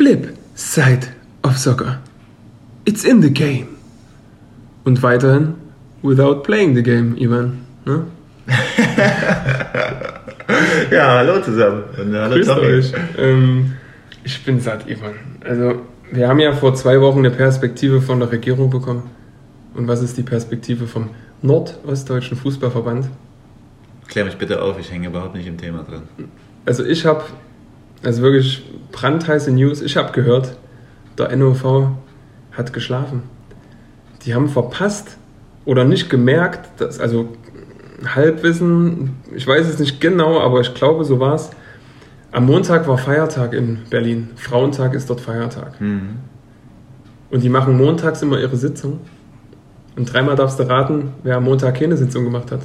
Flip Side of Soccer. It's in the game. Und weiterhin without playing the game, Ivan. Ne? ja, hallo zusammen. Und hallo Grüßt Tommy. euch. Ähm, ich bin satt, Ivan. Also, wir haben ja vor zwei Wochen eine Perspektive von der Regierung bekommen. Und was ist die Perspektive vom Nordostdeutschen Fußballverband? Klär mich bitte auf, ich hänge überhaupt nicht im Thema drin. Also ich habe, also wirklich brandheiße News, ich habe gehört, der NOV hat geschlafen. Die haben verpasst oder nicht gemerkt, dass, also Halbwissen, ich weiß es nicht genau, aber ich glaube, so war es. Am Montag war Feiertag in Berlin. Frauentag ist dort Feiertag. Mhm. Und die machen montags immer ihre Sitzung. Und dreimal darfst du raten, wer am Montag keine Sitzung gemacht hat.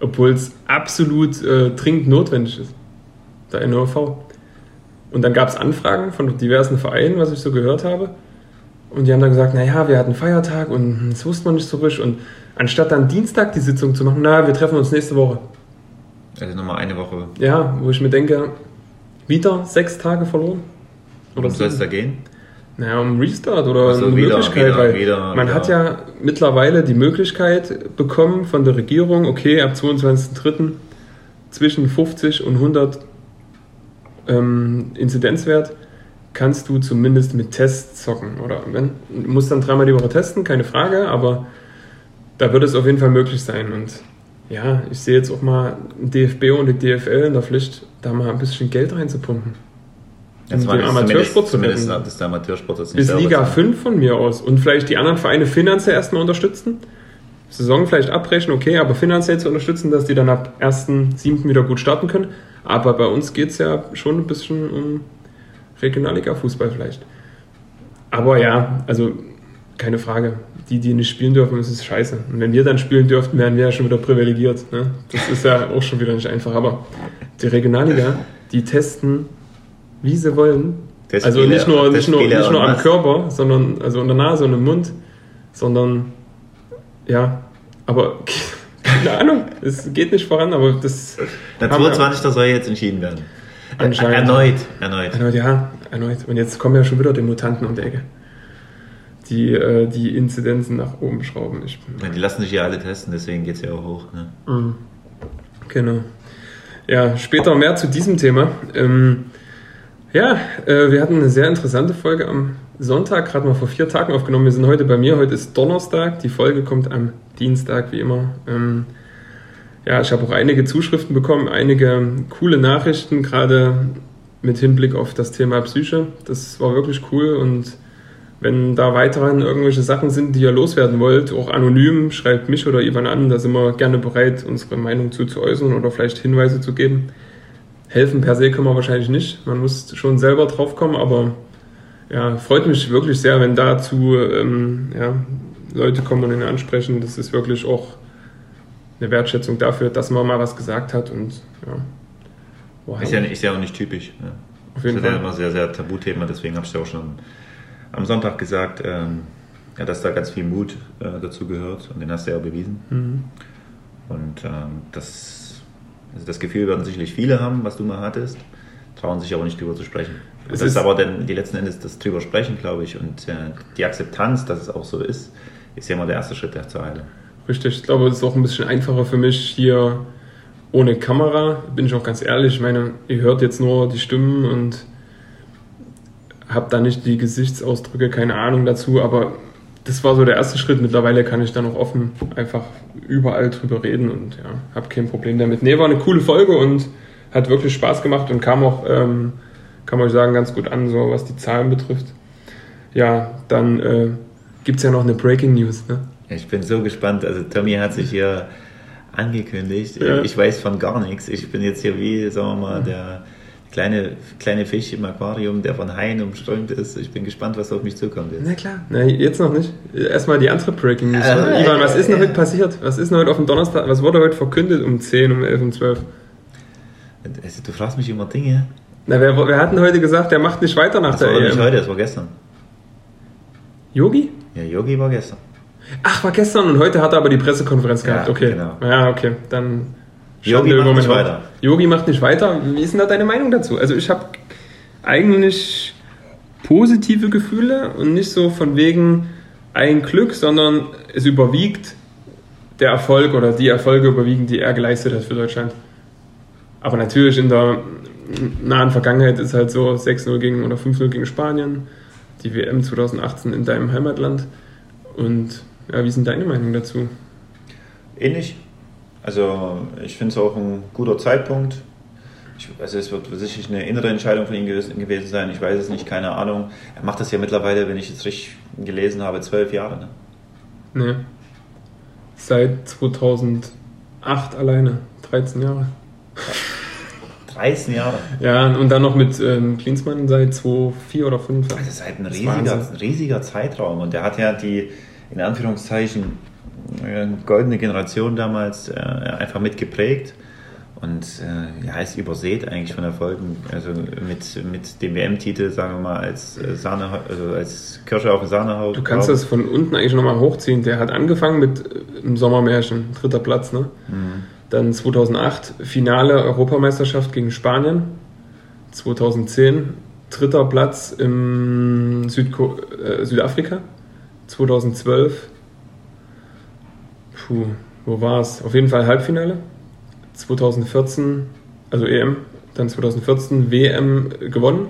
Obwohl es absolut äh, dringend notwendig ist. Der NOV. Und dann gab es Anfragen von diversen Vereinen, was ich so gehört habe. Und die haben dann gesagt, naja, wir hatten Feiertag und das wusste man nicht so richtig. Und anstatt dann Dienstag die Sitzung zu machen, na, wir treffen uns nächste Woche. Also nochmal eine Woche. Ja, wo ich mir denke, wieder sechs Tage verloren. Oder soll es da gehen? Naja, um Restart oder Also eine wieder, Möglichkeit, wieder, weil wieder, man hat ja mittlerweile die Möglichkeit bekommen von der Regierung, okay, ab 22.03. zwischen 50 und 100 ähm, Inzidenzwert kannst du zumindest mit Tests zocken. Oder wenn, du musst dann dreimal die Woche testen, keine Frage, aber da wird es auf jeden Fall möglich sein. Und ja, ich sehe jetzt auch mal DFB und die DFL in der Pflicht, da mal ein bisschen Geld reinzupumpen. Jetzt Um den das Amateursport zu zumindest, retten. zumindest der Amateursport nicht Bis Liga zahlt. 5 von mir aus und vielleicht die anderen Vereine finanziell erstmal unterstützen. Saison vielleicht abbrechen, okay, aber finanziell zu unterstützen, dass die dann ab 1.7. wieder gut starten können. Aber bei uns geht es ja schon ein bisschen um Regionalliga-Fußball vielleicht. Aber ja, also keine Frage. Die, die nicht spielen dürfen, ist scheiße. Und wenn wir dann spielen dürften, wären wir ja schon wieder privilegiert. Ne? Das ist ja auch schon wieder nicht einfach. Aber die Regionalliga, die testen, wie sie wollen, Testspiele- also nicht nur, nicht nur, nicht nur am. Körper, sondern also in der Nase und im Mund, sondern ja, aber keine Ahnung, es geht nicht voran, aber das Der haben wir- 22. soll jetzt entschieden werden. Anscheinend. Erneut, erneut. Erneut, ja, erneut. Und jetzt kommen ja schon wieder die Mutanten um die Ecke, die äh, die Inzidenzen nach oben schrauben. Ich, Ja, Die lassen sich ja alle testen, deswegen geht es ja auch hoch. Ne? Mhm. Genau. Ja, später mehr zu diesem Thema. Ähm, ja, äh, wir hatten eine sehr interessante Folge am Sonntag, gerade mal vor vier Tagen aufgenommen. Wir sind heute bei mir, heute ist Donnerstag, die Folge kommt am Dienstag, wie immer. Ähm, ja, ich habe auch einige Zuschriften bekommen, einige coole Nachrichten, gerade mit Hinblick auf das Thema Psyche. Das war wirklich cool und wenn da weiterhin irgendwelche Sachen sind, die ihr loswerden wollt, auch anonym, schreibt mich oder Ivan an, da sind wir gerne bereit, unsere Meinung zu, äußern oder vielleicht Hinweise zu geben. Helfen per se können wir wahrscheinlich nicht, man muss schon selber drauf kommen, aber ja, freut mich wirklich sehr, wenn dazu ähm, ja, Leute kommen und ihn ansprechen. Das ist wirklich auch eine Wertschätzung dafür, dass man mal was gesagt hat und ja. Wow. Ist, ja, ist ja auch nicht typisch. Ne? Auf jeden das ist ja Fall. immer sehr, sehr Tabuthema, deswegen habe ich ja auch schon am Sonntag gesagt, ähm, ja, dass da ganz viel Mut äh, dazu gehört und den hast du ja auch bewiesen. Mhm. Und ähm, das, also das Gefühl werden sicherlich viele haben, was du mal hattest, trauen sich aber nicht drüber zu sprechen. Es das ist ist- aber dann die letzten Endes das drüber sprechen, glaube ich, und äh, die Akzeptanz, dass es auch so ist, ist ja immer der erste Schritt der zur Heilung. Richtig, ich glaube, es ist auch ein bisschen einfacher für mich hier ohne Kamera, bin ich auch ganz ehrlich. Ich meine, ihr hört jetzt nur die Stimmen und habt da nicht die Gesichtsausdrücke, keine Ahnung dazu, aber das war so der erste Schritt. Mittlerweile kann ich dann auch offen einfach überall drüber reden und ja, habe kein Problem damit. Nee, war eine coole Folge und hat wirklich Spaß gemacht und kam auch, ähm, kann man euch sagen, ganz gut an, so was die Zahlen betrifft. Ja, dann äh, gibt es ja noch eine Breaking News, ne? Ich bin so gespannt. Also Tommy hat sich hier angekündigt. Ja. Ich weiß von gar nichts. Ich bin jetzt hier wie, sagen wir mal, der kleine, kleine Fisch im Aquarium, der von Haien umströmt ist. Ich bin gespannt, was auf mich zukommt jetzt. Na klar. Na, jetzt noch nicht. Erstmal die andere Breaking News. Ah, Ivan, was ist denn heute passiert? Was ist denn heute auf dem Donnerstag? Was wurde heute verkündet um 10, um 11, um 12? Also, du fragst mich immer Dinge. Na, wer, wer hat denn heute gesagt, der macht nicht weiter nach Das der war nicht EM? heute, das war gestern. Yogi? Ja, Yogi war gestern. Ach, war gestern und heute hat er aber die Pressekonferenz Ja, gehabt. Okay. genau. Ja, okay. Dann. Yogi macht nicht weiter. Yogi macht nicht weiter. Wie ist denn da deine Meinung dazu? Also, ich habe eigentlich positive Gefühle und nicht so von wegen ein Glück, sondern es überwiegt der Erfolg oder die Erfolge überwiegen, die er geleistet hat für Deutschland. Aber natürlich in der nahen Vergangenheit ist halt so 6-0 gegen oder 5-0 gegen Spanien, die WM 2018 in deinem Heimatland. Und ja, wie sind deine Meinungen dazu? Ähnlich. Also ich finde es auch ein guter Zeitpunkt. Ich, also es wird sicherlich eine innere Entscheidung von ihm gewesen sein. Ich weiß es nicht, keine Ahnung. Er macht das ja mittlerweile, wenn ich es richtig gelesen habe, zwölf Jahre. Ne? Nee. Seit 2008 alleine. 13 Jahre. 13 Jahre. Ja, und dann noch mit ähm, Klinsmann seit 2004 oder 2005. Also seit ein riesiger, riesiger Zeitraum. Und der hat ja die, in Anführungszeichen, äh, goldene Generation damals äh, einfach mitgeprägt. Und äh, ja, ist übersät eigentlich von Erfolgen. Also mit, mit dem WM-Titel, sagen wir mal, als äh, Sahne, also als Kirsche auf dem Sahnehaut. Du kannst das von unten eigentlich nochmal hochziehen. Der hat angefangen mit äh, im Sommermärchen, dritter Platz, ne? Mhm. Dann 2008 Finale Europameisterschaft gegen Spanien. 2010 dritter Platz im Südko äh, Südafrika. 2012 Puh, wo war es? Auf jeden Fall Halbfinale. 2014, also EM, dann 2014 WM gewonnen.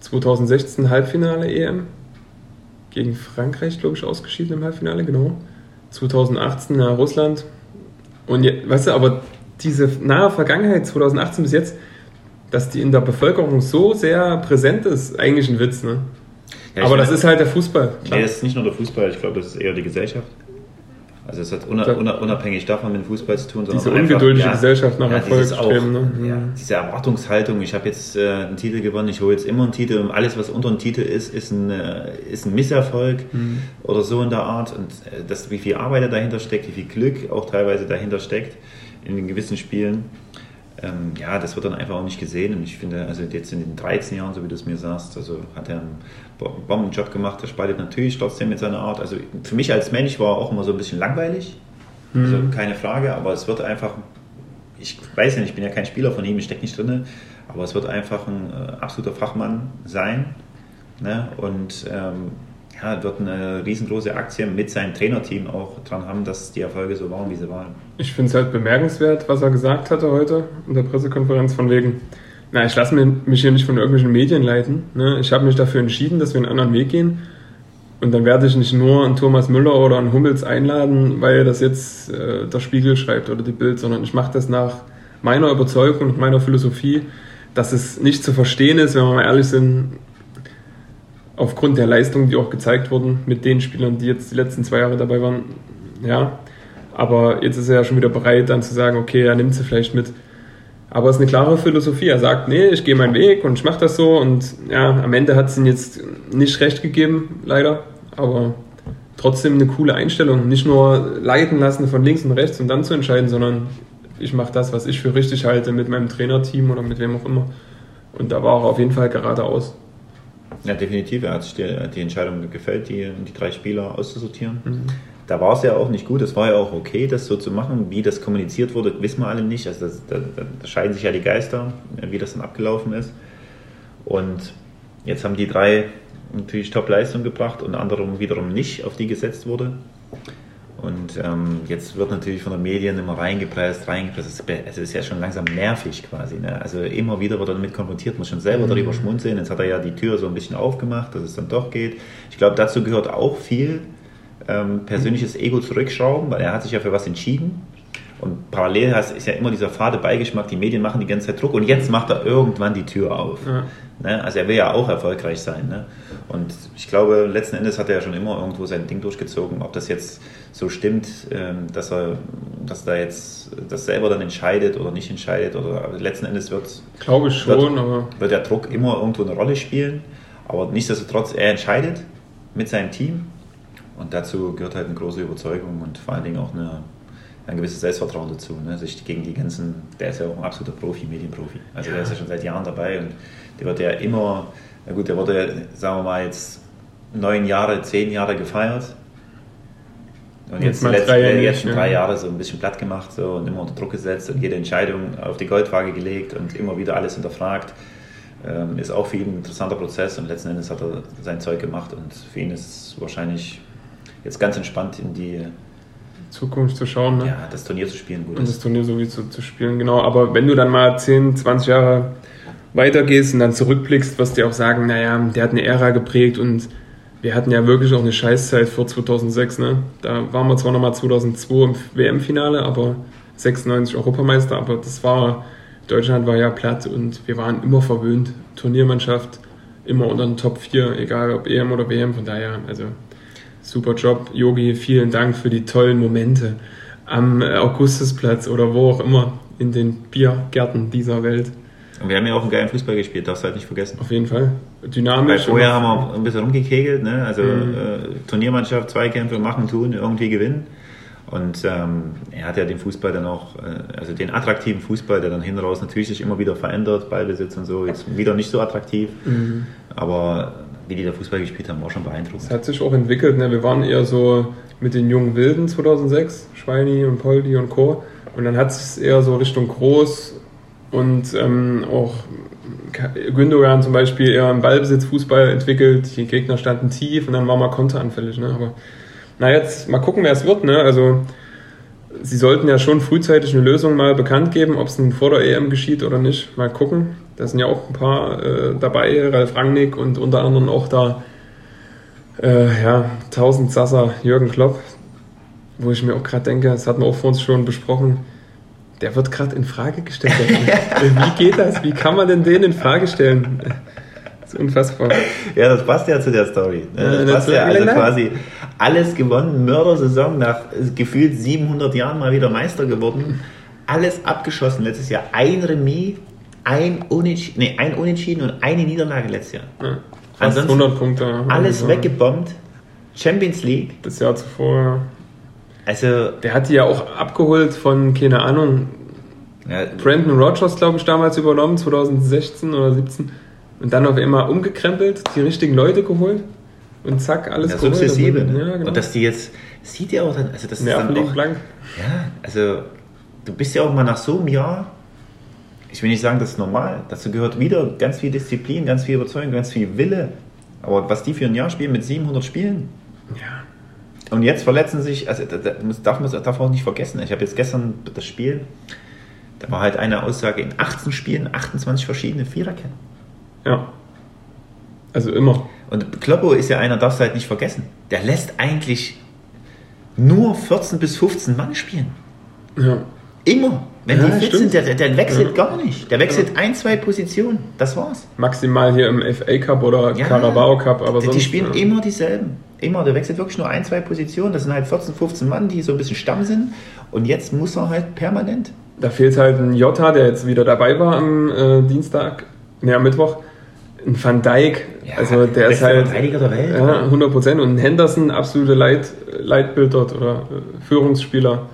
2016 Halbfinale EM. Gegen Frankreich, glaube ich, ausgeschieden im Halbfinale, genau. 2018 nach Russland und jetzt, weißt du, aber diese nahe Vergangenheit, 2018 bis jetzt, dass die in der Bevölkerung so sehr präsent ist, eigentlich ein Witz, ne? Ja, aber das ist halt der Fußball. Klar. Nee, das ist nicht nur der Fußball, ich glaube, das ist eher die Gesellschaft. Also es hat unabhängig davon mit dem Fußball zu tun, sondern diese ungeduldige ja, Gesellschaft nach ja, Erfolg streben. Ne? Ja, diese Erwartungshaltung, ich habe jetzt äh, einen Titel gewonnen, ich hole jetzt immer einen Titel und alles, was unter einem Titel ist, ist ein, äh, ist ein Misserfolg mhm. oder so in der Art. Und äh, das, wie viel Arbeit dahinter steckt, wie viel Glück auch teilweise dahinter steckt in den gewissen Spielen ähm, ja, das wird dann einfach auch nicht gesehen. Und ich finde, also jetzt in den 13 Jahren, so wie du es mir sagst, also hat er einen Bombenjob gemacht. Er spaltet natürlich trotzdem mit seiner Art. Also für mich als Mensch war er auch immer so ein bisschen langweilig. Mhm. Also keine Frage, aber es wird einfach, ich weiß ja nicht, ich bin ja kein Spieler von ihm, ich stecke nicht drin, aber es wird einfach ein äh, absoluter Fachmann sein. Ne? Und ähm, ja, wird eine riesengroße Aktie mit seinem Trainerteam auch dran haben, dass die Erfolge so waren, wie sie waren. Ich finde es halt bemerkenswert, was er gesagt hatte heute in der Pressekonferenz von wegen, na, ich lasse mich hier nicht von irgendwelchen Medien leiten. Ne? Ich habe mich dafür entschieden, dass wir einen anderen Weg gehen. Und dann werde ich nicht nur einen Thomas Müller oder einen Hummels einladen, weil das jetzt äh, der Spiegel schreibt oder die Bild, sondern ich mache das nach meiner Überzeugung und meiner Philosophie, dass es nicht zu verstehen ist, wenn wir mal ehrlich sind, aufgrund der Leistungen, die auch gezeigt wurden mit den Spielern, die jetzt die letzten zwei Jahre dabei waren, ja. Aber jetzt ist er ja schon wieder bereit, dann zu sagen, okay, er nimmt sie vielleicht mit. Aber es ist eine klare Philosophie. Er sagt, nee, ich gehe meinen Weg und ich mache das so. Und ja, am Ende hat es ihm jetzt nicht recht gegeben, leider. Aber trotzdem eine coole Einstellung. Nicht nur leiten lassen von links und rechts und dann zu entscheiden, sondern ich mache das, was ich für richtig halte mit meinem Trainerteam oder mit wem auch immer. Und da war er auf jeden Fall geradeaus. Ja, definitiv. Er hat sich die, die Entscheidung gefällt, die, die drei Spieler auszusortieren. Mhm. Da war es ja auch nicht gut. Es war ja auch okay, das so zu machen. Wie das kommuniziert wurde, wissen wir alle nicht. Also das, da, da scheiden sich ja die Geister, wie das dann abgelaufen ist. Und jetzt haben die drei natürlich Top-Leistung gebracht und andere wiederum nicht, auf die gesetzt wurde. Und ähm, jetzt wird natürlich von den Medien immer reingepresst, reingepresst. Es ist ja schon langsam nervig quasi. Ne? Also immer wieder wird er damit konfrontiert, muss schon selber darüber schmunzeln. Jetzt hat er ja die Tür so ein bisschen aufgemacht, dass es dann doch geht. Ich glaube, dazu gehört auch viel ähm, persönliches Ego zurückschrauben, weil er hat sich ja für was entschieden. Und parallel ist ja immer dieser fade Beigeschmack, die Medien machen die ganze Zeit Druck und jetzt macht er irgendwann die Tür auf. Ja. Ne? Also er will ja auch erfolgreich sein. Ne? Und ich glaube, letzten Endes hat er ja schon immer irgendwo sein Ding durchgezogen. Ob das jetzt so stimmt, ähm, dass er, dass da jetzt das selber dann entscheidet oder nicht entscheidet, oder letzten Endes wird, glaube ich schon, wird, aber wird der Druck immer irgendwo eine Rolle spielen. Aber nichtsdestotrotz, er entscheidet mit seinem Team. Und dazu gehört halt eine große Überzeugung und vor allen Dingen auch eine, ein gewisses Selbstvertrauen dazu, ne? sich gegen die ganzen, der ist ja auch ein absoluter Profi, Medienprofi. Also ja. der ist ja schon seit Jahren dabei und der wird ja immer, na gut, der wurde, ja, sagen wir mal, jetzt neun Jahre, zehn Jahre gefeiert. Und jetzt, jetzt, letzten, drei, jetzt schon drei Jahre so ein bisschen platt gemacht so, und immer unter Druck gesetzt und jede Entscheidung auf die Goldwaage gelegt und immer wieder alles hinterfragt. Ähm, ist auch für ihn ein interessanter Prozess und letzten Endes hat er sein Zeug gemacht und für ihn ist es wahrscheinlich jetzt ganz entspannt in die Zukunft zu schauen. Ne? Ja, das Turnier zu spielen. Gut und das Turnier so wie zu, zu spielen, genau. Aber wenn du dann mal 10, 20 Jahre weitergehst und dann zurückblickst, wirst du auch sagen, naja, der hat eine Ära geprägt und wir hatten ja wirklich auch eine Scheißzeit vor 2006. Ne? Da waren wir zwar nochmal 2002 im WM-Finale, aber 96 Europameister, aber das war, Deutschland war ja platt und wir waren immer verwöhnt. Turniermannschaft, immer unter den Top 4, egal ob EM oder WM, von daher, also super Job. Yogi, vielen Dank für die tollen Momente am Augustusplatz oder wo auch immer in den Biergärten dieser Welt. Und wir haben ja auch einen geilen Fußball gespielt, darfst du halt nicht vergessen. Auf jeden Fall. Dynamisch. Weil vorher haben wir ein bisschen rumgekegelt, ne? also mhm. äh, Turniermannschaft, Zweikämpfe machen, tun, irgendwie gewinnen. Und ähm, er hat ja den Fußball dann auch, äh, also den attraktiven Fußball, der dann hinten raus natürlich sich immer wieder verändert, Ballbesitz und so, jetzt wieder nicht so attraktiv. Mhm. Aber wie die da Fußball gespielt haben, war schon beeindruckend. Es hat sich auch entwickelt. Ne? Wir waren eher so mit den jungen Wilden 2006, Schweini und Poldi und Co. Und dann hat es eher so Richtung Groß und ähm, auch Gündogan zum Beispiel eher im Ballbesitz Fußball entwickelt. Die Gegner standen tief und dann war man konteranfällig. Ne? Aber na jetzt mal gucken, wer es wird. Ne? Also sie sollten ja schon frühzeitig eine Lösung mal bekannt geben, ob es nun vor der EM geschieht oder nicht. Mal gucken. Da sind ja auch ein paar äh, dabei, Ralf Rangnick und unter anderem auch da äh, ja, 1000 Sasser Jürgen Klopp, wo ich mir auch gerade denke, das hatten wir auch vor uns schon besprochen, der wird gerade in Frage gestellt. Wie geht das? Wie kann man denn den in Frage stellen? Das ist unfassbar. Ja, das passt ja zu der Story. Ne? Das passt ja also quasi alles gewonnen, Mördersaison, nach gefühlt 700 Jahren mal wieder Meister geworden. Alles abgeschossen letztes Jahr. Ein Remis, ein Unentschieden, nee, ein Unentschieden und eine Niederlage letztes Jahr. Ja, fast 100 Punkte. Alles weggebombt. Champions League. Das Jahr zuvor. Also, der hat die ja auch abgeholt von, keine Ahnung, ja, Brandon Rogers, glaube ich, damals übernommen, 2016 oder 2017. Und dann auf einmal umgekrempelt, die richtigen Leute geholt und zack, alles ja, Sukzessive. Also, ja, genau. Und dass die jetzt, sieht ja auch dann, also das ist dann auch, blank. Ja, also du bist ja auch mal nach so einem Jahr, ich will nicht sagen, das ist normal, dazu gehört wieder ganz viel Disziplin, ganz viel Überzeugung, ganz viel Wille. Aber was die für ein Jahr spielen mit 700 Spielen, ja. Und jetzt verletzen sich, also das darf man darf auch nicht vergessen. Ich habe jetzt gestern das Spiel, da war halt eine Aussage in 18 Spielen 28 verschiedene Viererketten. Ja. Also immer. Und Kloppo ist ja einer, darfst du halt nicht vergessen. Der lässt eigentlich nur 14 bis 15 Mann spielen. Ja. Immer. Wenn ja, die fit stimmt. sind, der, der wechselt ja. gar nicht. Der wechselt ja. ein, zwei Positionen. Das war's. Maximal hier im FA Cup oder Carabao Cup, aber die, sonst, die spielen immer dieselben. Immer. Der wechselt wirklich nur ein, zwei Positionen. Das sind halt 14, 15 Mann, die so ein bisschen Stamm sind. Und jetzt muss er halt permanent. Da fehlt halt ein Jota, der jetzt wieder dabei war am äh, Dienstag, ne, am Mittwoch. Ein Van Dijk, also der ist halt Verteidiger der Welt. Ja, 100 Prozent. Und ein Henderson, absolute Leit, Leitbild dort oder äh, Führungsspieler.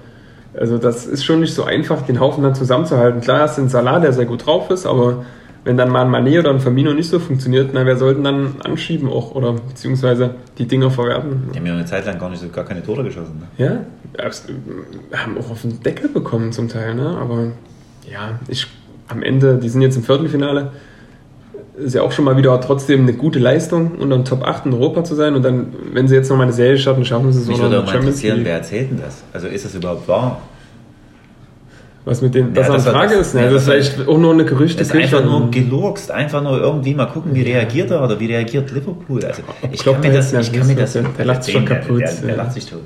Also das ist schon nicht so einfach, den Haufen dann zusammenzuhalten. Klar hast du einen Salah, der sehr gut drauf ist, aber wenn dann mal ein Manet oder ein Firmino nicht so funktioniert, na, wer sollten dann anschieben auch oder beziehungsweise die Dinger verwerten? Die haben ja eine Zeit lang gar nicht so gar keine Tore geschossen. Ne? Ja, haben auch auf den Deckel bekommen zum Teil, ne? aber ja, ich am Ende, die sind jetzt im Viertelfinale, ist ja auch schon mal wieder trotzdem eine gute Leistung, unter den Top 8 in Europa zu sein. Und dann, wenn sie jetzt noch mal eine Serie starten, schaffen sie es Mich würde auch mal interessieren, wer erzählt denn das? Also ist das überhaupt wahr? Was mit dem, das ja, das eine Frage das, ist, ne? Ja, das, ist vielleicht auch nur eine Gerüchte. Das ist einfach nur gelurkst, einfach nur irgendwie mal gucken, wie reagiert er oder wie reagiert Liverpool. Also ich kann mir das, ich kann mir das, der lacht sich schon kaputt. Der, der, der lacht sich tot.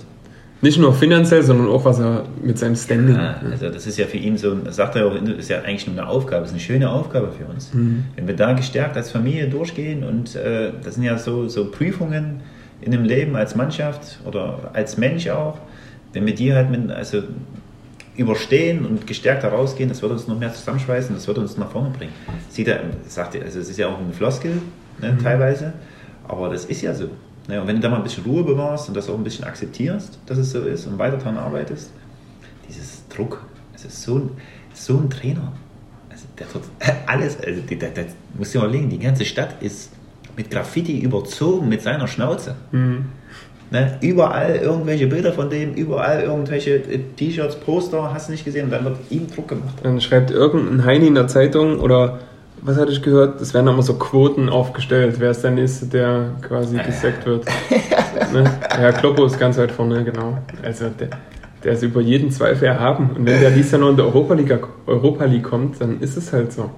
Nicht nur finanziell, sondern auch was er mit seinem Standing. Ja, also das ist ja für ihn so, das sagt er auch, ist ja eigentlich nur eine Aufgabe, ist eine schöne Aufgabe für uns. Mhm. Wenn wir da gestärkt als Familie durchgehen und äh, das sind ja so, so Prüfungen in dem Leben als Mannschaft oder als Mensch auch, wenn wir die halt mit, also überstehen und gestärkt herausgehen, das wird uns noch mehr zusammenschweißen, das wird uns nach vorne bringen. Sieht er, sagt er, also es ist ja auch ein Floskel ne, mhm. teilweise, aber das ist ja so. Ne, und wenn du da mal ein bisschen Ruhe bewahrst und das auch ein bisschen akzeptierst, dass es so ist und weiter daran arbeitest, dieses Druck, es ist so ein, so ein Trainer. Also der tut alles, also der, der, du dir mal legen, die ganze Stadt ist mit Graffiti überzogen mit seiner Schnauze. Mhm. Ne, überall irgendwelche Bilder von dem, überall irgendwelche äh, T-Shirts, Poster, hast du nicht gesehen, und dann wird ihm Druck gemacht. Dann schreibt irgendein Heini in der Zeitung oder was hatte ich gehört? Es werden immer so Quoten aufgestellt. Wer ist der Nächste, der quasi gesackt wird? ne? Ja, Kloppo ist ganz weit vorne, genau. Also der, der ist über jeden Zweifel erhaben. Und wenn der dies Jahr noch in der Europa League, Europa League kommt, dann ist es halt so.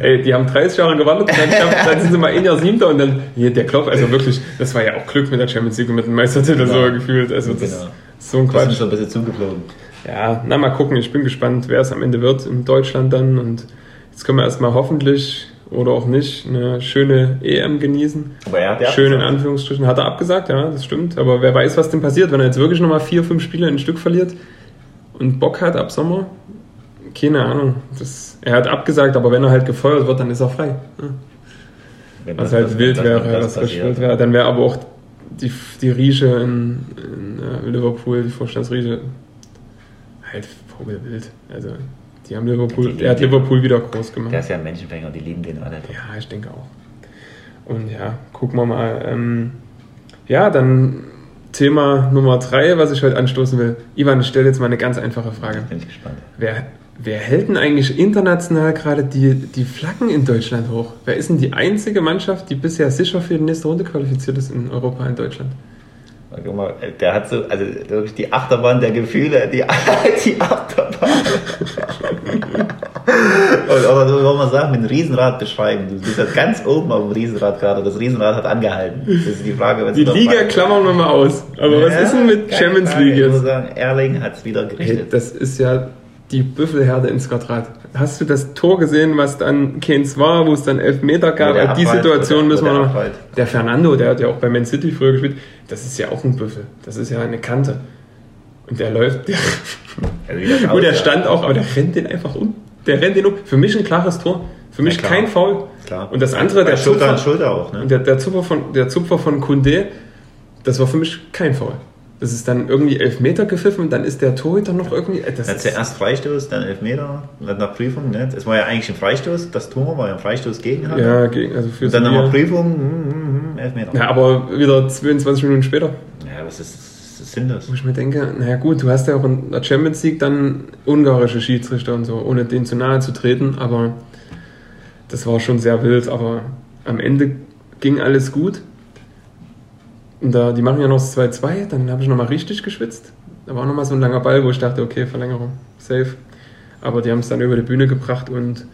Ey, die haben 30 Jahre gewartet, dann, dann, sind sie mal ein Jahr Siebter und dann hier der Klopp, also wirklich, das war ja auch Glück mit der Champions League und mit dem Meistertitel genau. so gefühlt. Also das genau. ist so ein Quatsch. Das ist schon ein bisschen zugeflogen. Ja, na mal gucken, ich bin gespannt, wer es am Ende wird in Deutschland dann und jetzt können wir erstmal hoffentlich oder auch nicht eine schöne EM genießen. Aber er hat ja Schön in Anführungsstrichen. Hat er abgesagt, ja, das stimmt. Aber wer weiß, was denn passiert, wenn er jetzt wirklich nochmal vier, fünf Spiele in ein Stück verliert und Bock hat ab Sommer. Keine Ahnung. Das, er hat abgesagt, aber wenn er halt gefeuert wird, dann ist er frei. Ja. was halt wild wäre, was wild wäre. Dann wäre aber auch die, die Rieche in, in uh, Liverpool, die Vorstandsrieche, halt vogelwild. Also die haben Liverpool, die er hat Liverpool wieder groß gemacht. Der ist ja ein Menschenfänger, die lieben den alle. Ja, ich denke auch. Und ja, gucken wir mal. Ähm, ja, dann Thema Nummer drei, was ich heute anstoßen will. Ivan, ich stelle jetzt mal eine ganz einfache Frage. Bin ich gespannt. Wer, wer hält denn eigentlich international gerade die, die Flaggen in Deutschland hoch? Wer ist denn die einzige Mannschaft, die bisher sicher für die nächste Runde qualifiziert ist in Europa, in Deutschland? Der hat so, also wirklich die Achterbahn der Gefühle, die, die Achterbahn. Und, oder so soll man sagen, mit einem Riesenrad beschreiben. Du bist halt ganz oben auf dem Riesenrad gerade. Das Riesenrad hat angehalten. Das ist die Frage. Die Liga fragst. klammern wir mal aus. Aber ja, was ist denn mit Champions League jetzt? Ich muss sagen, Erling hat es wieder gerichtet. Hey, das ist ja die Büffelherde ins Quadrat. Hast du das Tor gesehen, was dann Keynes war, wo es dann elf Meter gab? Ja, die Situation müssen wir noch. Der Fernando, der hat ja auch bei Man City früher gespielt, das ist ja auch ein Büffel. Das ist ja eine Kante. Und der läuft. Der also Gut, der stand auch, aber der rennt den einfach um. Der rennt den um. Für mich ein klares Tor. Für mich ja, kein Foul. Klar. Und das andere, der Schulter Zupfer, Schulter auch, ne? der, der, Zupfer von, der Zupfer von Kunde, das war für mich kein Foul. Das ist dann irgendwie elf Meter gepfiffen und dann ist der Torhüter noch irgendwie. Das ja, zuerst Freistoß, dann Elfmeter, dann nach Prüfung. Ne? Das war ja eigentlich ein Freistoß, das Tor war ja ein Freistoß gegen halt. Ja, gegen, also für dann nochmal Prüfung, hm, hm, hm, Elfmeter. Ja, aber wieder 22 Minuten später. Ja, was ist, das? Wo ich mir denke, naja gut, du hast ja auch in der Champions League dann ungarische Schiedsrichter und so, ohne denen zu nahe zu treten, aber das war schon sehr wild, aber am Ende ging alles gut. Und da, die machen ja noch das 2-2, dann habe ich nochmal richtig geschwitzt. Da war nochmal so ein langer Ball, wo ich dachte, okay, Verlängerung, safe. Aber die haben es dann über die Bühne gebracht und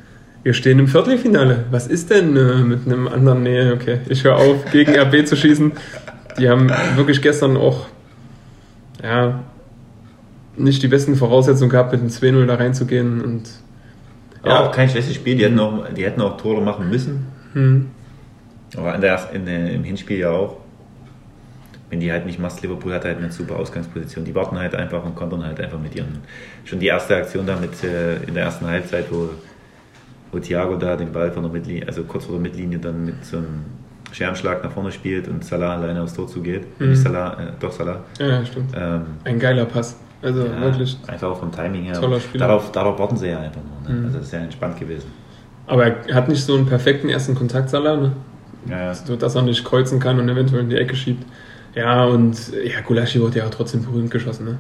wir stehen im Viertelfinale. Was ist denn äh, mit einem anderen? Nee, okay, ich höre auf, gegen RB zu schießen. Die haben wirklich gestern auch, ja, nicht die besten Voraussetzungen gehabt, mit dem 2-0 da reinzugehen. Und, ja, auch kein schlechtes Spiel. Die hätten auch, die hätten auch Tore machen müssen. Hm. Aber in der, in im Hinspiel ja auch wenn die halt nicht machst, Liverpool hat halt eine super Ausgangsposition. Die warten halt einfach und kontern halt einfach mit ihren. Schon die erste Aktion da mit äh, in der ersten Halbzeit, wo, wo Thiago da den Ball von der Mittellinie, also kurz vor der Mittellinie dann mit so einem Scherenschlag nach vorne spielt und Salah alleine aufs Tor zugeht. Mhm. Nicht Salah, äh, doch Salah. Ja, stimmt. Ähm, Ein geiler Pass. Also ja, wirklich. Einfach auch vom Timing her. Toller Spieler. Darauf, darauf warten sie ja einfach nur. Ne? Mhm. Also das ist ja entspannt gewesen. Aber er hat nicht so einen perfekten ersten Kontakt, Salah, ne? Ja, ja. Dass er nicht kreuzen kann und eventuell in die Ecke schiebt. Ja, und ja, Gulaschi wurde ja trotzdem berühmt geschossen, ne?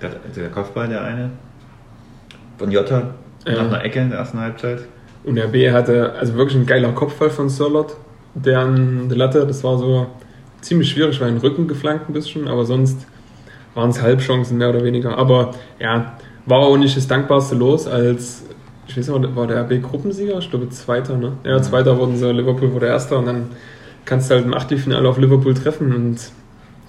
Der, der, der Kopfball, der eine von Jota ja. nach einer Ecke in der ersten Halbzeit. Und der B hatte also wirklich ein geiler Kopfball von Sörlot, der an der Latte, das war so ziemlich schwierig, weil ein Rücken geflankt ein bisschen, aber sonst waren es Halbchancen mehr oder weniger. Aber ja, war auch nicht das dankbarste Los, als ich weiß nicht, war der RB Gruppensieger? Ich glaube Zweiter, ne? Ja, mhm. Zweiter wurden sie, Liverpool wurde Erster und dann kannst du halt im Achtelfinale auf Liverpool treffen und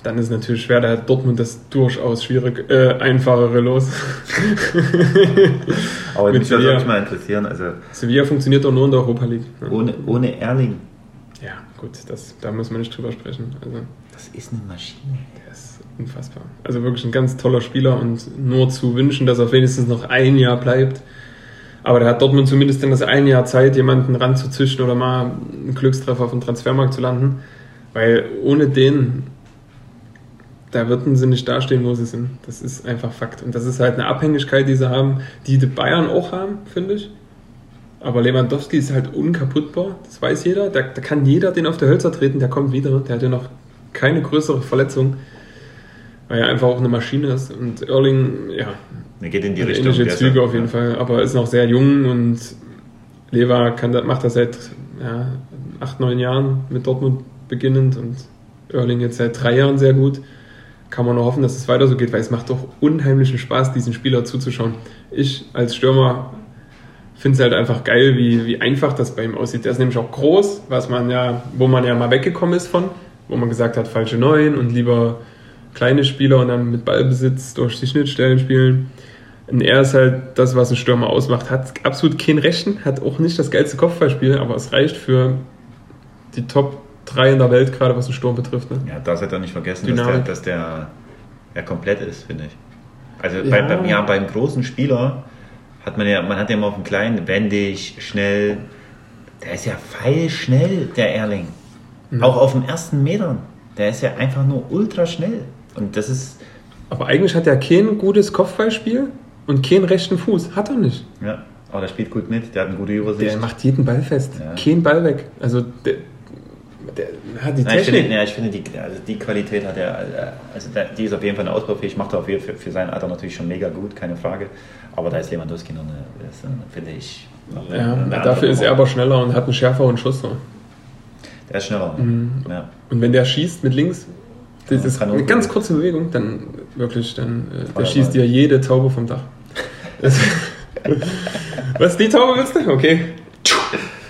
dann ist natürlich schwer, da hat Dortmund das durchaus schwierig, äh, einfachere los. Aber mich würde wirklich mal interessieren. Also Sevilla funktioniert doch nur in der Europa League. Ne? Ohne, ohne Erling. Ja, gut, das, da muss man nicht drüber sprechen. Also, das ist eine Maschine. Der ist unfassbar. Also wirklich ein ganz toller Spieler und nur zu wünschen, dass er wenigstens noch ein Jahr bleibt. Aber da hat Dortmund zumindest dann das ein Jahr Zeit, jemanden ranzuzischen oder mal einen Glückstreffer auf dem Transfermarkt zu landen. Weil ohne den, da würden sie nicht dastehen, wo sie sind. Das ist einfach Fakt. Und das ist halt eine Abhängigkeit, die sie haben, die die Bayern auch haben, finde ich. Aber Lewandowski ist halt unkaputtbar, das weiß jeder. Da, da kann jeder den auf der Hölzer treten, der kommt wieder. Der hat ja noch keine größere Verletzung, weil er einfach auch eine Maschine ist. Und Erling, ja, er geht in die also Richtung. Ähnliche Züge auf jeden ja. Fall, aber ist noch sehr jung und Lever kann, macht das seit ja, acht, neun Jahren mit Dortmund beginnend und Erling jetzt seit drei Jahren sehr gut. Kann man nur hoffen, dass es weiter so geht, weil es macht doch unheimlichen Spaß, diesen Spieler zuzuschauen. Ich als Stürmer finde es halt einfach geil, wie, wie einfach das bei ihm aussieht. Der ist nämlich auch groß, was man ja, wo man ja mal weggekommen ist von, wo man gesagt hat, falsche Neun und lieber kleine Spieler und dann mit Ballbesitz durch die Schnittstellen spielen. Und er ist halt das, was ein Stürmer ausmacht. Hat absolut keinen Rechten, hat auch nicht das geilste Kopfballspiel, aber es reicht für die Top 3 in der Welt, gerade was den Sturm betrifft. Ne? Ja, das hat er nicht vergessen, dass der, dass der ja komplett ist, finde ich. Also ja. Bei, bei, ja, beim großen Spieler hat man ja, man hat ja immer auf dem kleinen, wendig, schnell. Der ist ja feilschnell, der Erling. Mhm. Auch auf den ersten Metern. Der ist ja einfach nur ultra schnell. Und das ist. Aber eigentlich hat er kein gutes Kopfballspiel und keinen rechten Fuß. Hat er nicht. Ja, aber der spielt gut mit. Der hat eine gute Übersicht. Der macht jeden Ball fest. Ja. Kein Ball weg. Also der, der hat die Nein, Technik. Ich finde, ja, ich finde die, also die Qualität hat er, also die ist auf jeden Fall ausbaufähig, macht er auf jeden Fall für sein Alter natürlich schon mega gut, keine Frage. Aber da ist Lewandowski noch eine, finde ich. Ja, eine dafür ist er aber schneller und hat einen schärferen Schuss. So. Der ist schneller. Mhm. Ja. Und wenn der schießt mit links, das ist eine ganz kurze Bewegung, dann wirklich, dann äh, der schießt dir jede Taube vom Dach. Was, die Taube willst du? Okay.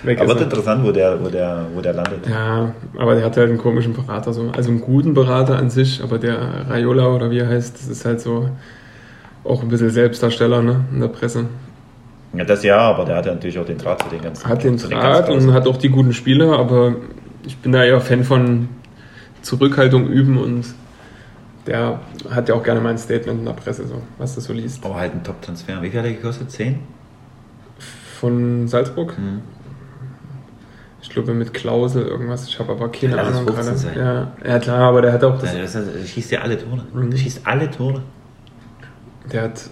Weg aber wird interessant, wo der, wo, der, wo der landet. Ja, aber der hat halt einen komischen Berater. So. Also einen guten Berater an sich, aber der Raiola oder wie er heißt, das ist halt so auch ein bisschen Selbstdarsteller ne, in der Presse. Ja, das ja, aber der hat ja natürlich auch den Draht zu den ganzen. Hat den Draht den und hat auch die guten Spieler, aber ich bin da eher Fan von Zurückhaltung üben und der hat ja auch gerne mal ein Statement in der Presse, so, was das so liest. Aber halt ein Top-Transfer. Wie viel hat er gekostet? 10? Von Salzburg? Hm. Ich glaube mit Klausel irgendwas. Ich habe aber keine ja, Ahnung gerade. Ja, ja, klar, aber der hat auch das. Ja, das, das schießt ja alle Tore. Mhm. Der schießt alle Tore. Der hat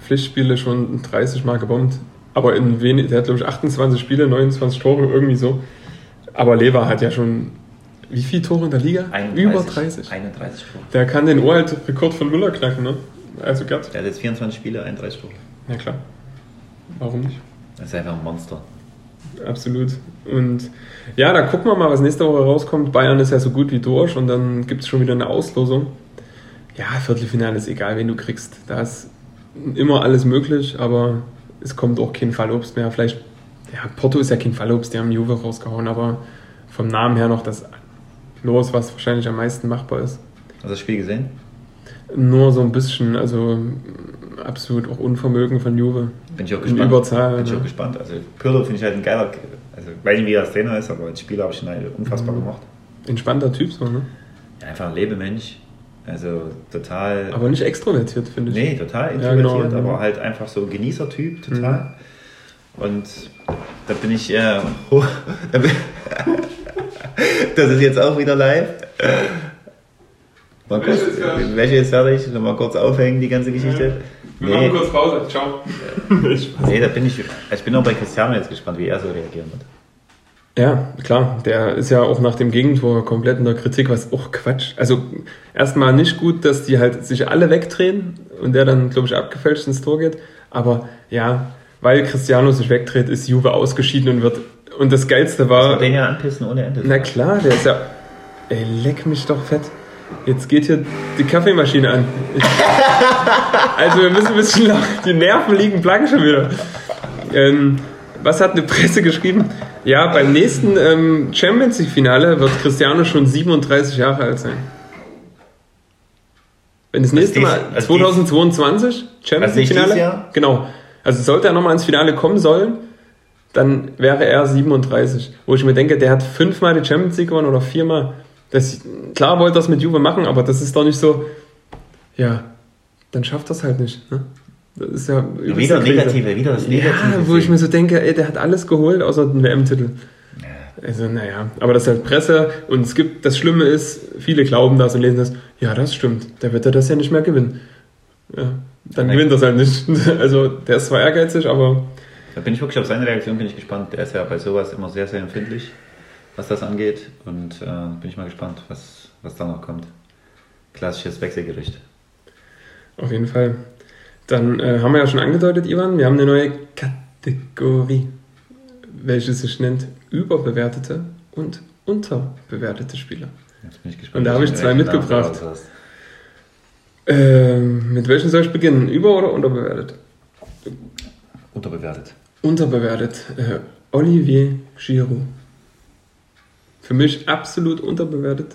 Pflichtspiele schon 30 Mal gebombt. Aber in wenig, der hat glaube ich 28 Spiele, 29 Tore, irgendwie so. Aber Lever hat ja schon wie viele Tore in der Liga? 31, Über 30. 31 Tore. Der kann den Uralt-Rekord von Müller knacken, ne? Also Gerd. Der hat jetzt 24 Spiele, 31 Tore. Ja klar. Warum nicht? Das ist einfach ein Monster. Absolut. Und ja, da gucken wir mal, was nächste Woche rauskommt. Bayern ist ja so gut wie durch und dann gibt es schon wieder eine Auslosung. Ja, Viertelfinale ist egal, wen du kriegst. Da ist immer alles möglich, aber es kommt auch kein Fallobst mehr. Vielleicht, ja, Porto ist ja kein Fallobst, die haben Juve rausgehauen, aber vom Namen her noch das Los, was wahrscheinlich am meisten machbar ist. Hast du das Spiel gesehen? Nur so ein bisschen, also absolut auch Unvermögen von Juve. Bin ich auch gespannt. In Überzahl. Bin ich auch gespannt. Also Pirlo finde ich halt ein geiler, also ich weiß nicht, wie er als Trainer ist, aber als Spieler habe ich ihn halt unfassbar mhm. gemacht. Entspannter Typ so, ne? Ja, einfach ein Lebemensch. Also total. Aber nicht extrovertiert, finde ich. Nee, total introvertiert, ja, genau, aber halt einfach so Genießertyp, total. Mhm. Und da bin ich eher. Oh, das ist jetzt auch wieder live. Mal kurz, welche ist fertig? Mal kurz aufhängen, die ganze Geschichte. Ja. Wir nee. machen kurz Pause. Ciao. nee, da bin ich. Ich bin auch bei Cristiano jetzt gespannt, wie er so reagieren wird. Ja, klar. Der ist ja auch nach dem Gegentor komplett in der Kritik, was auch Quatsch. Also erstmal nicht gut, dass die halt sich alle wegdrehen und der dann, glaube ich, abgefälscht ins Tor geht. Aber ja, weil Cristiano sich wegdreht, ist Juve ausgeschieden und wird. Und das Geilste war. Das den ja anpissen ohne Ende. Na klar, der ist ja. Ey, leck mich doch fett. Jetzt geht hier die Kaffeemaschine an. also wir müssen ein bisschen lachen. Die Nerven liegen blank schon wieder. Ähm, was hat eine Presse geschrieben? Ja, beim nächsten ähm, Champions League-Finale wird Cristiano schon 37 Jahre alt sein. Wenn das nächste Mal, 2022, Champions League-Finale? Genau. Also sollte er nochmal ins Finale kommen sollen, dann wäre er 37. Wo ich mir denke, der hat fünfmal die Champions League gewonnen oder viermal. Das, klar wollte das mit Juve machen, aber das ist doch nicht so, ja, dann schafft das halt nicht. Ne? Das ist ja wieder Negative, wieder das Negative. Ja, wo ich mir so denke, ey, der hat alles geholt, außer den WM-Titel. Ja. Also, naja, aber das ist halt Presse und es gibt, das Schlimme ist, viele glauben das und lesen das, ja, das stimmt, der wird ja das ja nicht mehr gewinnen. Ja, dann ja, gewinnt das halt nicht. Also, der ist zwar ehrgeizig, aber. Da bin ich wirklich auf seine Reaktion bin ich gespannt. Der ist ja bei sowas immer sehr, sehr empfindlich was das angeht. Und äh, bin ich mal gespannt, was, was da noch kommt. Klassisches Wechselgericht. Auf jeden Fall. Dann äh, haben wir ja schon angedeutet, Ivan, wir haben eine neue Kategorie. welches sich nennt überbewertete und unterbewertete Spieler. Jetzt bin ich gespannt. Und da habe ich zwei mitgebracht. Ähm, mit welchen soll ich beginnen? Über- oder unterbewertet? Unterbewertet. Unterbewertet. Äh, Olivier Giroud. Für mich absolut unterbewertet.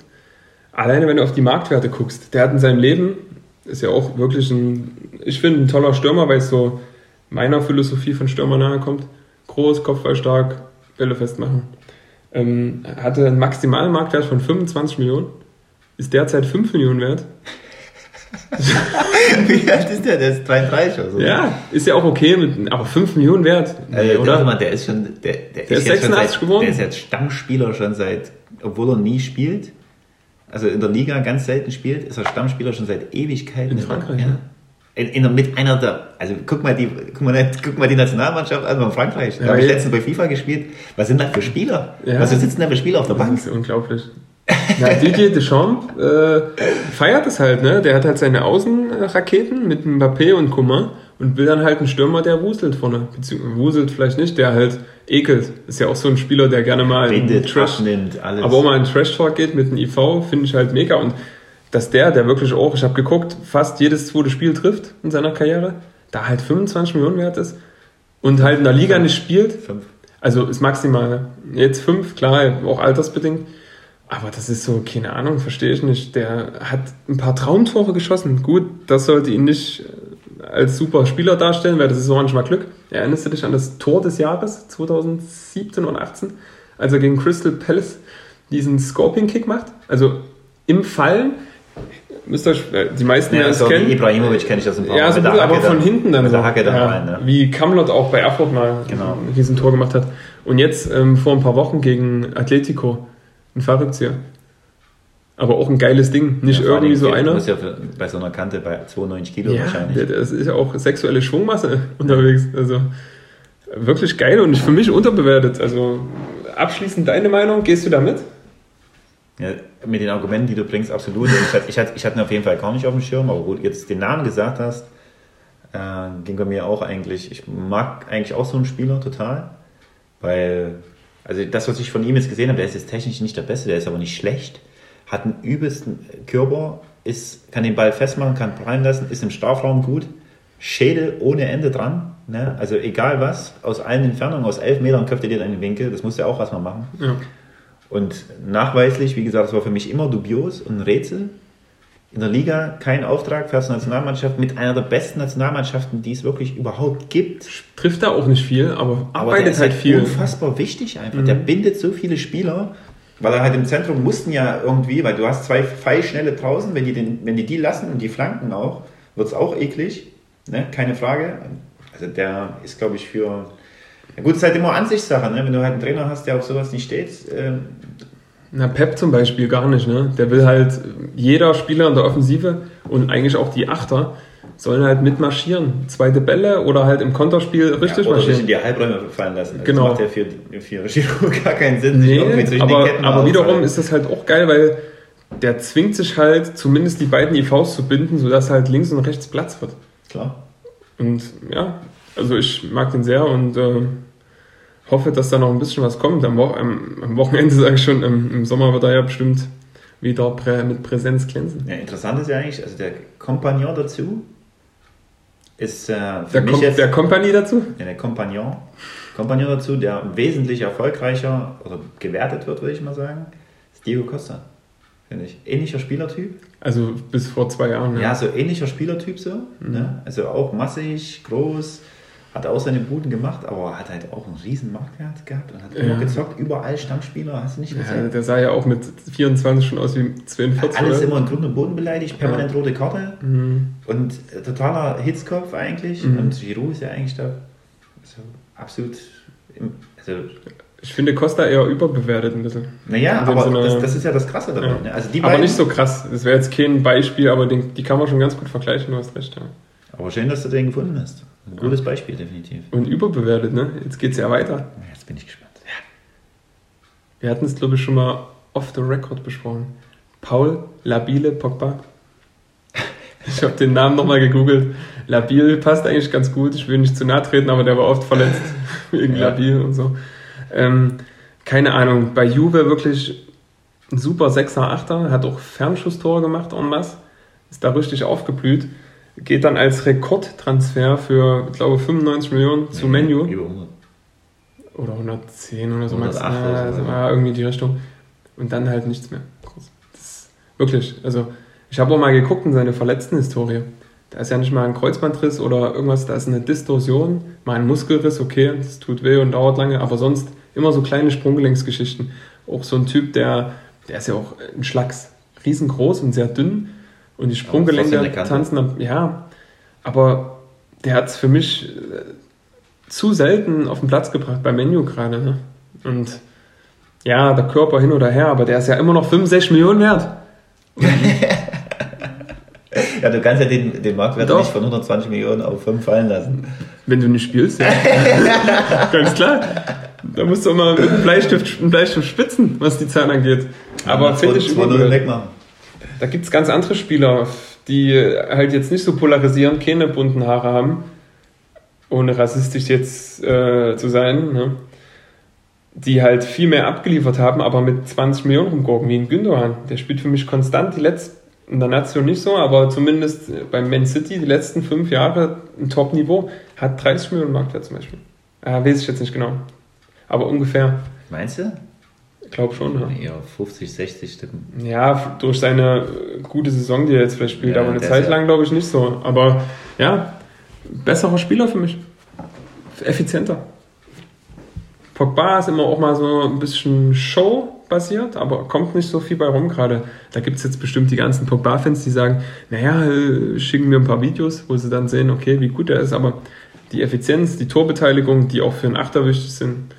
Alleine wenn du auf die Marktwerte guckst. Der hat in seinem Leben, ist ja auch wirklich ein, ich finde, ein toller Stürmer, weil es so meiner Philosophie von Stürmer nahe kommt. Groß, kopfballstark, Bälle festmachen. Ähm, hatte einen maximalen Marktwert von 25 Millionen. Ist derzeit 5 Millionen wert. Wie alt ist der? Der ist 33 oder so. Ja, ist ja auch okay, mit, aber 5 Millionen wert. Äh, oder? Mal, der ist schon, der, der, Der ist jetzt schon 86 seit, geworden. Der ist jetzt Stammspieler schon seit, obwohl er nie spielt. Also in der Liga ganz selten spielt, ist er Stammspieler schon seit Ewigkeiten. In Frankreich, ja. ne? In, in mit einer der, also guck mal die, guck mal, guck mal die Nationalmannschaft an von Frankreich. Da Ja, habe ich letztens bei FIFA gespielt. Was sind das für Spieler? Ja. Was sitzen da für Spieler auf der Das Bank? ist unglaublich. Ja, Didier Deschamps äh, feiert es halt, ne? Der hat halt seine Außenraketen mit Mbappé und Coman und will dann halt einen Stürmer, der wuselt vorne. Beziehungsweise wuselt vielleicht nicht, der halt ekelt. Ist ja auch so ein Spieler, der gerne mal in Bindet, Trash, abnimmt, alles. aber auch mal in Trash-Talk geht mit einem IV, finde ich halt mega. Und dass der, der wirklich auch, ich habe geguckt, fast jedes zweite Spiel trifft in seiner Karriere, da halt 25 Millionen wert ist und halt in der Liga nicht spielt, Fünf. also ist maximal. Jetzt fünf, klar, auch altersbedingt. Aber das ist so, keine Ahnung, verstehe ich nicht. Der hat ein paar Traumtore geschossen. Gut, das sollte ihn nicht äh, als super Spieler darstellen, weil das ist so manchmal Glück. Erinnerst du dich an das Tor des Jahres 2017 und 18, als er gegen Crystal Palace diesen Scorpion-Kick macht? Also im Fallen, müsst ihr euch, äh, die meisten Ja, so kennen. Ibrahimovic kenne ich das ein paar Ja, so gut, aber von hinten dann so. Hacke dann ja, rein, ne? Wie Kamlot auch bei Erfurt mal Genau. ein Riesentor gemacht hat. Und jetzt ähm, vor ein paar Wochen gegen Atletico ein Verrücktzieher. Aber auch ein geiles Ding. Nicht Ja, irgendwie so Du einer. musst ja für, bei so einer Kante bei 92 Kilo Ja, wahrscheinlich. das ist ja auch sexuelle Schwungmasse unterwegs. Also wirklich geil und für mich unterbewertet. Also abschließend deine Meinung, gehst du da mit? Ja, mit den Argumenten, die du bringst, absolut. Ich hatte, ich, hatte, ich hatte ihn auf jeden Fall gar nicht auf dem Schirm, aber wo du jetzt den Namen gesagt hast, äh, ging bei mir auch eigentlich, ich mag eigentlich auch so einen Spieler total, weil, also das, was ich von ihm jetzt gesehen habe, der ist jetzt technisch nicht der Beste, der ist aber nicht schlecht, hat einen übelsten Körper, ist, kann den Ball festmachen, kann prallen lassen, ist im Strafraum gut, Schädel ohne Ende dran, ne? also egal was, aus allen Entfernungen, aus elf Metern köpft er dir in den Winkel, das musst du ja auch erstmal machen. Ja. Und nachweislich, wie gesagt, das war für mich immer dubios und ein Rätsel. In der Liga kein Auftrag für die Nationalmannschaft mit einer der besten Nationalmannschaften, die es wirklich überhaupt gibt. Trifft da auch nicht viel, aber Aber der arbeitet ist halt viel. unfassbar wichtig einfach. Der bindet so viele Spieler, weil er halt im Zentrum mussten ja irgendwie, weil du hast zwei Pfeilschnelle draußen, wenn die, den, wenn die die lassen und die flanken auch, wird es auch eklig. Ne? Keine Frage. Also der ist, glaube ich, für. Ja gut, es ist halt immer Ansichtssache, ne? wenn du halt einen Trainer hast, der auf sowas nicht steht. ähm, Na, Pep zum Beispiel gar nicht, ne? Der will halt, jeder Spieler in der Offensive und eigentlich auch die Achter sollen halt mitmarschieren. Zweite Bälle oder halt im Konterspiel richtig ja, oder marschieren. die Halbräume fallen lassen. Also Genau. Das macht ja für, für Giroud gar keinen Sinn. sich irgendwie Nee, aber, aber wiederum ist das halt auch geil, weil der zwingt sich halt, zumindest die beiden IVs zu binden, sodass halt links und rechts Platz wird. Klar. Und ja, also ich mag den sehr und äh, hoffe, dass da noch ein bisschen was kommt. Am, Wo am, am Wochenende sage ich schon, im, im Sommer wird er ja bestimmt wieder prä mit Präsenz glänzen. Ja, interessant ist ja eigentlich, also der Kompagnon dazu ist äh, für Der mich kommt jetzt der Company dazu? ja, der Kompagnon, Kompagnon dazu, der wesentlich erfolgreicher oder gewertet wird, würde ich mal sagen, ist Diego Costa. Finde ich. Ähnlicher Spielertyp. Also bis vor zwei Jahren. Ja, so ähnlicher Spielertyp so. Ne? Also auch massig, groß, hat auch seine Buden gemacht, aber hat halt auch einen riesen Marktwert gehabt und hat immer Ja. gezockt, überall Stammspieler, hast du nicht Ja, gesehen? der sah ja auch mit 24 schon aus wie 42. Alles oder? immer in Grund und Boden beleidigt, permanent rote Karte Mhm. und äh, totaler Hitzkopf eigentlich. Mhm. Und Giroud ist ja eigentlich da so absolut. Im, also, Ich finde Costa eher überbewertet ein bisschen. naja, aber Sinne- das, das ist ja das Krasse dabei. Ja. Ne? Also die aber beiden, nicht so krass. Das wäre jetzt kein Beispiel, aber den, die kann man schon ganz gut vergleichen, du hast recht. Ja. aber schön, dass du den gefunden hast. Ein gutes Beispiel, definitiv. Und überbewertet, ne? Jetzt geht's ja weiter. Ja, Jetzt bin ich gespannt. Wir hatten es, glaube ich, schon mal off the record besprochen. Paul Labile Pogba. Ich habe den Namen nochmal gegoogelt. Labil passt eigentlich ganz gut. Ich will nicht zu nahe treten, aber der war oft verletzt wegen Ja. Labil und so. Ähm, keine Ahnung, bei Juve wirklich ein super 6er, 8er, hat auch Fernschusstore gemacht en masse, ist da richtig aufgeblüht, geht dann als Rekordtransfer für, ich glaube, 95 Millionen zu nee, Menu. Über 100. Oder 110 oder so, 108 ja, oder so. war irgendwie die Richtung. Und dann halt nichts mehr. Das wirklich, also ich habe auch mal geguckt in seine Verletzten-Historie. Da ist ja nicht mal ein Kreuzbandriss oder irgendwas, da ist eine Distorsion, mal ein Muskelriss, okay, das tut weh und dauert lange, aber sonst immer so kleine Sprunggelenksgeschichten. Auch so ein Typ, der, der ist ja auch ein Schlacks, riesengroß und sehr dünn und die Sprunggelenke tanzen, ja, aber der hat es für mich äh, zu selten auf den Platz gebracht, beim Menu gerade. Ne? Und ja, der Körper hin oder her, aber der ist ja immer noch 65 Millionen wert. ja, du kannst ja den, den Marktwert Doch. nicht von 120 Millionen auf 5 fallen lassen. Wenn du nicht spielst, ja. Ganz klar. Da musst du immer mit einem Bleistift, einen Bleistift spitzen, was die Zahlen angeht. Aber ja, finde ich wegmachen. Da gibt es ganz andere Spieler, die halt jetzt nicht so polarisieren, keine bunten Haare haben, ohne rassistisch jetzt äh, zu sein, ne? die halt viel mehr abgeliefert haben, aber mit 20 Millionen rumgurken, wie ein Gündogan. Der spielt für mich konstant die letzten, in der Nation nicht so, aber zumindest beim Man City die letzten fünf Jahre ein Top-Niveau, hat 30 Millionen Marktwert zum Beispiel. Äh, weiß ich jetzt nicht genau. Aber ungefähr. Meinst du? Ich glaube schon, ja. Eher 50, 60 Stücken. Ja, durch seine gute Saison, die er jetzt vielleicht spielt, ja, aber eine Zeit lang glaube ich nicht so. Aber ja, besserer Spieler für mich. Effizienter. Pogba ist immer auch mal so ein bisschen Show-basiert, aber kommt nicht so viel bei rum gerade. Da gibt es jetzt bestimmt die ganzen Pogba-Fans, die sagen, naja, äh, schicken mir ein paar Videos, wo sie dann sehen, okay, wie gut er ist, aber die Effizienz, die Torbeteiligung, die auch für einen Achter wichtig sind,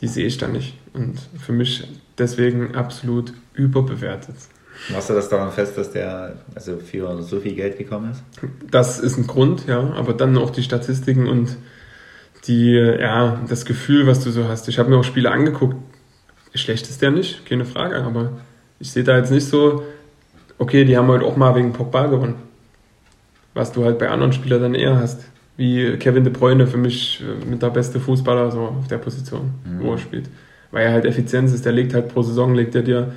die sehe ich da nicht. Und für mich deswegen absolut überbewertet. Machst du das daran fest, dass der also für so viel Geld gekommen ist? Das ist ein Grund, ja. Aber dann auch die Statistiken und die, ja, das Gefühl, was du so hast. Ich habe mir auch Spiele angeguckt. Schlecht ist der nicht, keine Frage. Aber ich sehe da jetzt nicht so, okay, die haben heute auch mal wegen Pogba gewonnen. Was du halt bei anderen Spielern dann eher hast wie Kevin De Bruyne für mich äh, mit der beste Fußballer so auf der Position, mhm. wo er spielt. Weil er halt Effizienz ist, der legt halt pro Saison, legt er dir,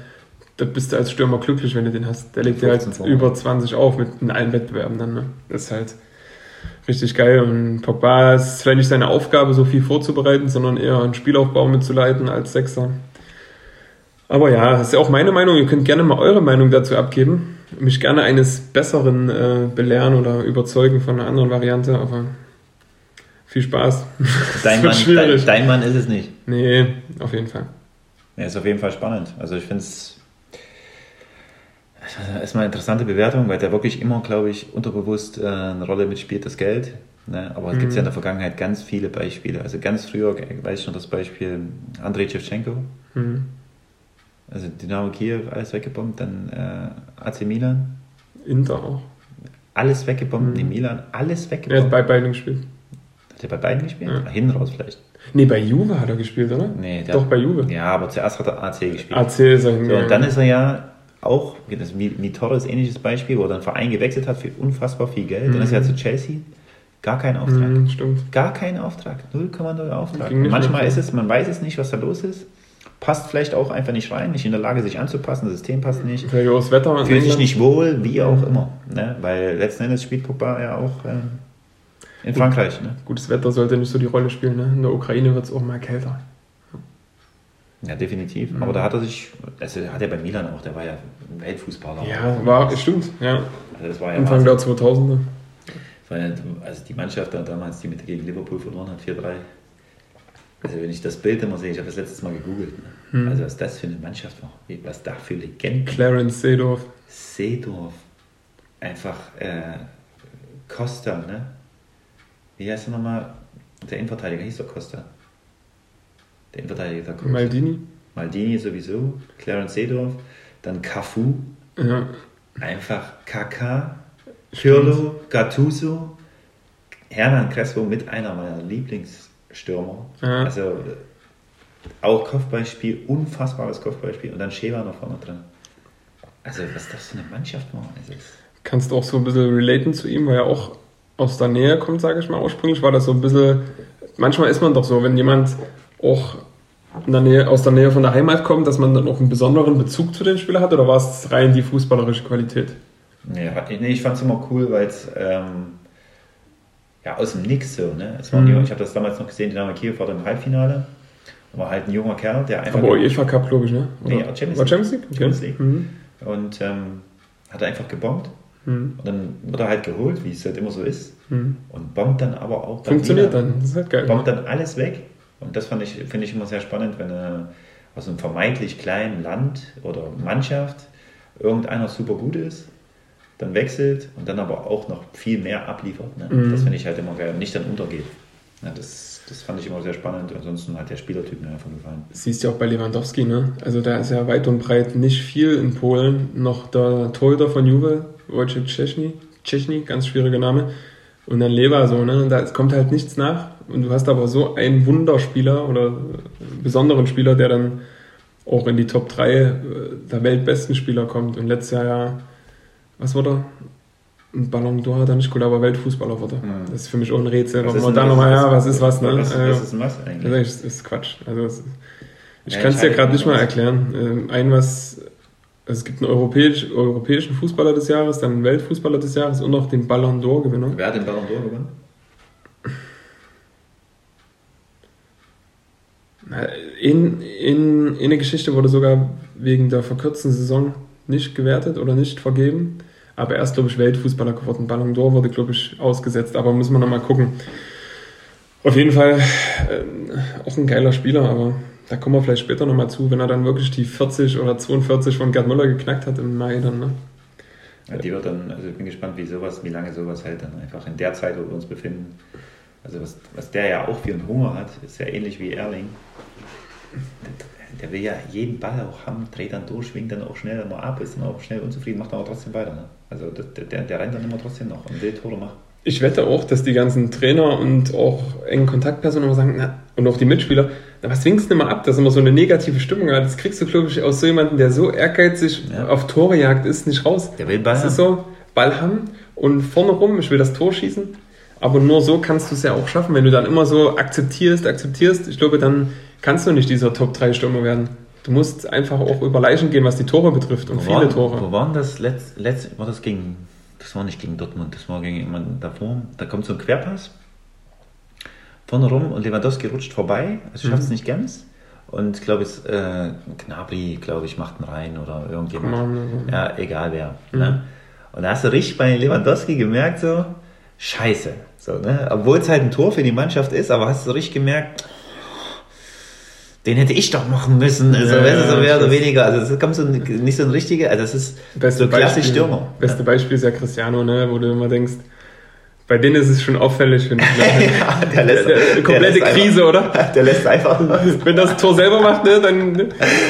da bist du als Stürmer glücklich, wenn du den hast. Der legt dir halt über 20 auf mit in allen Wettbewerben dann. Ne? Das ist halt richtig geil. Und Pogba ist vielleicht nicht seine Aufgabe, so viel vorzubereiten, sondern eher einen Spielaufbau mitzuleiten als Sechser. Aber ja, das ist ja auch meine Meinung. Ihr könnt gerne mal eure Meinung dazu abgeben mich gerne eines Besseren äh, belehren oder überzeugen von einer anderen Variante, aber viel Spaß. Dein, Mann, dein, dein, Mann ist es nicht. Nee, auf jeden Fall. Ja, ist auf jeden Fall spannend. Also ich finde es erstmal eine interessante Bewertung, weil der wirklich immer, glaube ich, unterbewusst äh, eine Rolle mitspielt, das Geld. Ne? Aber es mhm. gibt ja in der Vergangenheit ganz viele Beispiele. Also ganz früher, weiß ich noch das Beispiel Andrei Shevchenko. Mhm. Also Dynamo Kiew, alles weggebombt, dann äh, AC Milan. Inter auch. Alles weggebombt, mhm. in Milan, alles weggebombt. Er hat bei beiden gespielt. Hat er bei beiden gespielt? Ja. Hinten raus vielleicht. Nee, bei Juve hat er gespielt, oder? Nee, der Doch, bei Juve. Ja, aber zuerst hat er AC gespielt. AC ist er so, Und dann ist er ja auch, das Mitores ähnliches Beispiel, wo er dann Verein gewechselt hat für unfassbar viel Geld. Mhm. Dann ist er zu Chelsea. Gar kein Auftrag. Mhm, stimmt. Gar kein Auftrag. 0,0 Auftrag. Manchmal ist es, man weiß es nicht, was da los ist passt vielleicht auch einfach nicht rein, nicht in der Lage, sich anzupassen, das System passt nicht. Auch das Wetter. Fühlt sich nicht wohl, wie auch immer. Ne? Weil letzten Endes spielt Pogba ja auch äh, in Frankreich. Ne? Gutes Wetter sollte nicht so die Rolle spielen. Ne? In der Ukraine wird es auch mal kälter. Ja, definitiv. Mhm. Aber da hat er sich, also hat er bei Milan auch, der war ja Weltfußballer. Ja, war, stimmt, ja. Also das war ja Anfang der 2000er. Also die Mannschaft damals, die mit gegen Liverpool verloren hat, 4-3, also wenn ich das Bild immer sehe, ich habe das letztes Mal gegoogelt. Ne? Hm. Also was das für eine Mannschaft war, was da für Legenden. Clarence Seedorf. Seedorf. Einfach äh, Costa, ne? Wie heißt er nochmal? Der Innenverteidiger hieß doch Costa. Der Innenverteidiger der Costa. Maldini. Maldini sowieso. Clarence Seedorf. Dann Cafu. Ja. Einfach Kaka. Pirlo, Gattuso. Hernan Crespo mit einer meiner Lieblings- Stürmer. Ja. Also auch Kopfballspiel, unfassbares Kopfballspiel und dann Sheva noch vorne drin. Also was das für eine Mannschaft war. Also, Kannst du auch so ein bisschen relaten zu ihm, weil er auch aus der Nähe kommt, sage ich mal. Ursprünglich war das so ein bisschen, manchmal ist man doch so, wenn jemand auch der Nähe, aus der Nähe von der Heimat kommt, dass man dann auch einen besonderen Bezug zu den Spielern hat oder war es rein die fußballerische Qualität? Nee, nee ich fand es immer cool, weil es ähm, ja, aus dem Nix so. Ne? Es war Mhm. Ich habe das damals noch gesehen, Dynamo Kiew war dann im Halbfinale. War halt ein junger Kerl, der einfach. Aber UEFA Cup, glaube ich, ne? Oder? Nee, Champions War League. Champions League? Okay. Champions League. Mhm. Und ähm, hat einfach gebombt. Mhm. Und dann wird er halt geholt, wie es halt immer so ist. Mhm. Und bombt dann aber auch. dann Funktioniert wieder. dann, das ist halt geil. Bombt dann alles weg. Und das fand ich, finde ich immer sehr spannend, wenn äh, aus einem vermeintlich kleinen Land oder Mannschaft irgendeiner super gut ist, dann wechselt und dann aber auch noch viel mehr abliefert. Ne? Mhm. Das finde ich halt immer geil und nicht dann untergeht. Ja, das, das fand ich immer sehr spannend. Ansonsten hat der Spielertyp mir einfach gefallen. Siehst du ja auch bei Lewandowski, ne? Also da ist ja weit und breit nicht viel in Polen. Noch der Torhüter von Juve, Wojciech Szczesny, Szczesny, ganz schwieriger Name. Und dann Lever so, ne? Da kommt halt nichts nach. Und du hast aber so einen Wunderspieler oder besonderen Spieler, der dann auch in die Top 3 äh, der weltbesten Spieler kommt. Und letztes Jahr ja, was wurde er? Ein Ballon d'Or hat er nicht gut, aber Weltfußballer wurde. Mhm. Das ist für mich auch ein Rätsel. Was man da was nochmal, ja, was ist was, ne? Was, was ist was eigentlich? das ist, ist Quatsch. Also es, ich Ja, kann es dir gerade nicht mal erklären. Ähm, ein was, also es gibt einen europäisch, europäischen Fußballer des Jahres, dann einen Weltfußballer des Jahres und noch den Ballon d'Or Gewinner. Wer hat den Ballon d'Or gewonnen? In, in, in der Geschichte wurde sogar wegen der verkürzten Saison nicht gewertet oder nicht vergeben. Aber er ist, glaube ich, Weltfußballer geworden. Ballon d'Or wurde, glaube ich, ausgesetzt. Aber muss man nochmal gucken. Auf jeden Fall ähm, auch ein geiler Spieler, aber da kommen wir vielleicht später nochmal zu, wenn er dann wirklich die 40 oder 42 von Gerd Müller geknackt hat im Mai dann. Ne? Ja, die wird dann, also ich bin gespannt, wie sowas, wie lange sowas hält dann einfach in der Zeit, wo wir uns befinden. Also was, was der ja auch für einen Hunger hat, ist ja ähnlich wie Erling. Der, der will ja jeden Ball auch haben, dreht dann durch, schwingt dann auch schnell mal ab, ist dann auch schnell unzufrieden, macht aber trotzdem weiter. Ne? Also das, der, der rennt dann immer trotzdem noch und will Tore machen. Ich wette auch, dass die ganzen Trainer und auch engen Kontaktpersonen immer sagen, na, und auch die Mitspieler, na, was winkst du immer ab, dass immer so eine negative Stimmung hat. Das kriegst du, glaube ich, aus so jemandem, der so ehrgeizig Ja. auf Tore jagt ist, nicht raus. Der will Ball Das haben. ist so, Ball haben und vorne rum, ich will das Tor schießen. Aber nur so kannst du es ja auch schaffen, wenn du dann immer so akzeptierst, akzeptierst. Ich glaube, dann kannst du nicht dieser Top-3-Stürmer werden. Du musst einfach auch über Leichen gehen, was die Tore betrifft und Wo viele war, Tore. Wo waren das letzt, letzt, war das gegen, das war nicht gegen Dortmund, das war gegen jemanden davor. Da kommt so ein Querpass vorne rum und Lewandowski rutscht vorbei, also schafft es Mhm. nicht ganz. Und ich glaube, es äh, Gnabry, glaube ich, macht einen rein oder irgendjemand. Mann, Ja, egal wer. Mhm. Ne? Und da hast du richtig bei Lewandowski gemerkt, so, scheiße. So, ne? Obwohl es halt ein Tor für die Mannschaft ist, aber hast du richtig gemerkt, den hätte ich doch machen müssen. Also, Ja, weißt du, so ja, mehr oder weniger. Also, es kommt so ein, nicht so ein richtiger, also, das ist Beste so klassisch Beispiel- Stürmer. Beste Beispiel ist ja Cristiano, ne, wo du immer denkst, bei denen ist es schon auffällig, finde ich. Ne? ja, der lässt, Der- der- komplette lässt Krise, oder? Einfach, der lässt einfach. Wenn das Tor selber macht, ne, dann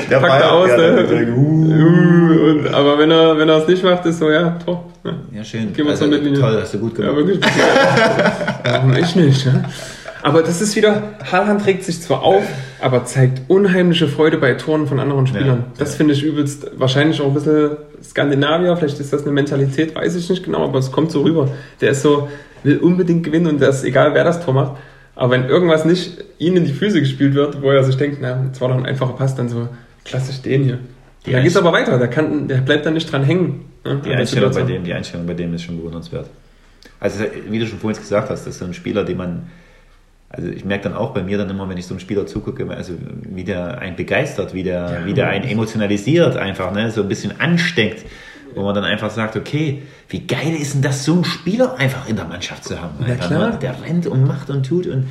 Der packt er aus. ja, ne? uh. Uh, und, aber wenn er, wenn er es nicht macht, ist so, ja, Tor. Ja, Ja, schön. Gehen wir also, zur Mittellinie. toll, hast du gut ja gemacht. wirklich. Warum ich nicht? Ja? Aber das ist wieder, Haaland trägt sich zwar auf, aber zeigt unheimliche Freude bei Toren von anderen Spielern. Ja, das ja. finde ich übelst, wahrscheinlich auch ein bisschen Skandinavier, vielleicht ist das eine Mentalität, weiß ich nicht genau, aber es kommt so rüber. Der ist so, will unbedingt gewinnen und das ist egal, wer das Tor macht. Aber wenn irgendwas nicht ihm in die Füße gespielt wird, wo er sich denkt, na, das war doch ein einfacher Pass, dann so, klassisch den hier. Die dann geht's Einst- aber weiter, der, kann, der bleibt dann nicht dran hängen. ne, Die Einstellung, bei dem, die Einstellung bei dem ist schon bewundernswert. Also, wie du schon vorhin gesagt hast, das ist so ein Spieler, den man. Also, ich merke dann auch bei mir dann immer, wenn ich so einem Spieler zugucke, also wie der einen begeistert, wie der, Ja. wie der einen emotionalisiert, einfach, ne, so ein bisschen ansteckt, wo man dann einfach sagt, okay, wie geil ist denn das, so einen Spieler einfach in der Mannschaft zu haben? Ja, Einfach, klar. ne? Der rennt und macht und tut und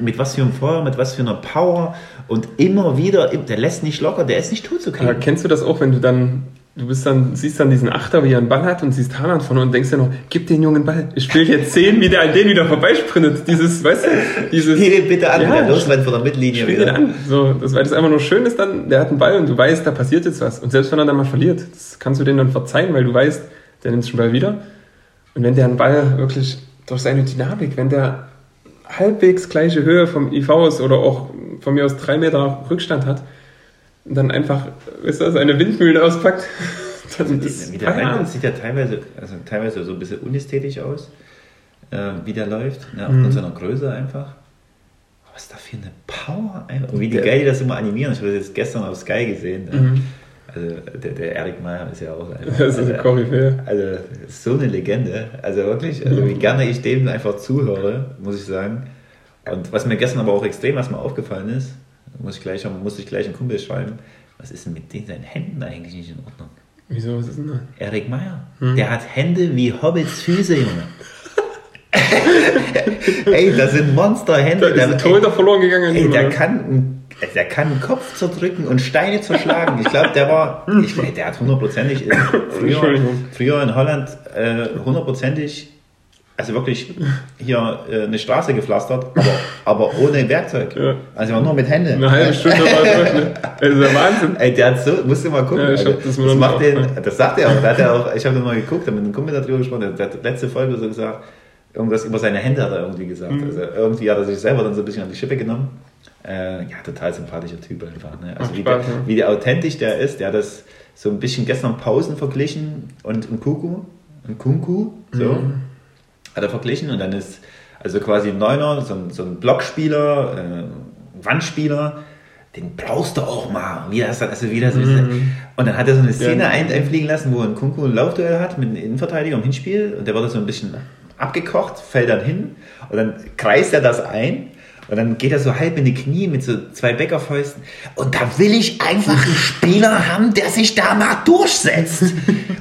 mit was für einem Feuer, mit was für einer Power und immer wieder, der lässt nicht locker, der ist nicht tot zu Aber kriegen. kennst du das auch, wenn du dann, du bist dann, siehst dann diesen Achter, wie er einen Ball hat und siehst Haaland vorne und denkst dir noch, gib den jungen Ball. Ich will jetzt sehen, wie der an den wieder vorbeisprintet. Dieses, weißt du, dieses. Spiel den bitte an, Ja, der losrennt von der Mittellinie Spiel den an. So, das, weil das einfach nur schön ist dann, der hat einen Ball und du weißt, da passiert jetzt was. Und selbst wenn er dann mal verliert, das kannst du denen dann verzeihen, weil du weißt, der nimmt den Ball wieder. Und wenn der einen Ball wirklich durch seine Dynamik, wenn der halbwegs gleiche Höhe vom IV ist oder auch von mir aus drei Meter Rückstand hat und dann einfach, weißt du, seine Windmühlen auspackt, dann ist Wie der rennt, sieht ja teilweise, also teilweise so ein bisschen unästhetisch aus, äh, wie der läuft, ne, Mhm. aufgrund seiner Größe einfach. Aber was da für eine Power einfach. Und wie die geil die das immer animieren. Ich habe das jetzt gestern auf Sky gesehen. Mhm. Also der, der Erik Meyer ist ja auch einfach, Das ist eine also, Koryphäe. also so eine Legende. Also wirklich, also wie gerne ich dem einfach zuhöre, muss ich sagen. Und was mir gestern aber auch extrem erstmal aufgefallen ist, muss ich gleich, muss ich gleich einen Kumpel schreiben, was ist denn mit den seinen Händen eigentlich nicht in Ordnung? Wieso, was ist denn da? Erik Meyer, der hat Hände wie Hobbits Füße, Junge. ey, das sind Monsterhände. Da ist ein Torhüter verloren gegangen. Ey, der kann, einen- der kann einen Kopf zerdrücken und Steine zerschlagen. Ich glaube, der war, ich, ey, der hat hundertprozentig in- früher, früher in Holland äh, hundertprozentig, also wirklich hier äh, eine Straße gepflastert, aber, aber ohne Werkzeug. Ja. Also nur mit Händen. Eine halbe Stunde war durch, ne? Das ist der Wahnsinn. Ey, der hat so, musst du mal gucken. Ja, ich also, hab das das, macht den, das sagt er auch. Da hat er auch ich habe mal geguckt, habe mit einem Kumpel darüber gesprochen. Der hat letzte Folge so gesagt, irgendwas über seine Hände hat er irgendwie gesagt. Mhm. Also irgendwie hat er sich selber dann so ein bisschen an die Schippe genommen. Äh, ja, total sympathischer Typ einfach. Ne? Also wie, Spaß, der, ne? wie der authentisch der ist, der hat das so ein bisschen gestern Pausen verglichen und ein Kuku, ein Kunku, so, Mhm. Hat er verglichen und dann ist also quasi ein Neuner, so ein, so ein Blockspieler, äh, Wandspieler, den brauchst du auch mal. Wie das, also wie das Mhm. Und dann hat er so eine Szene Ja. ein, einfliegen lassen, wo ein Kunku ein Laufduell hat mit einem Innenverteidiger im Hinspiel und der wird so ein bisschen abgekocht, fällt dann hin und dann kreist er das ein und dann geht er so halb in die Knie mit so zwei Bäckerfäusten und da will ich einfach einen Spieler haben, der sich da mal durchsetzt.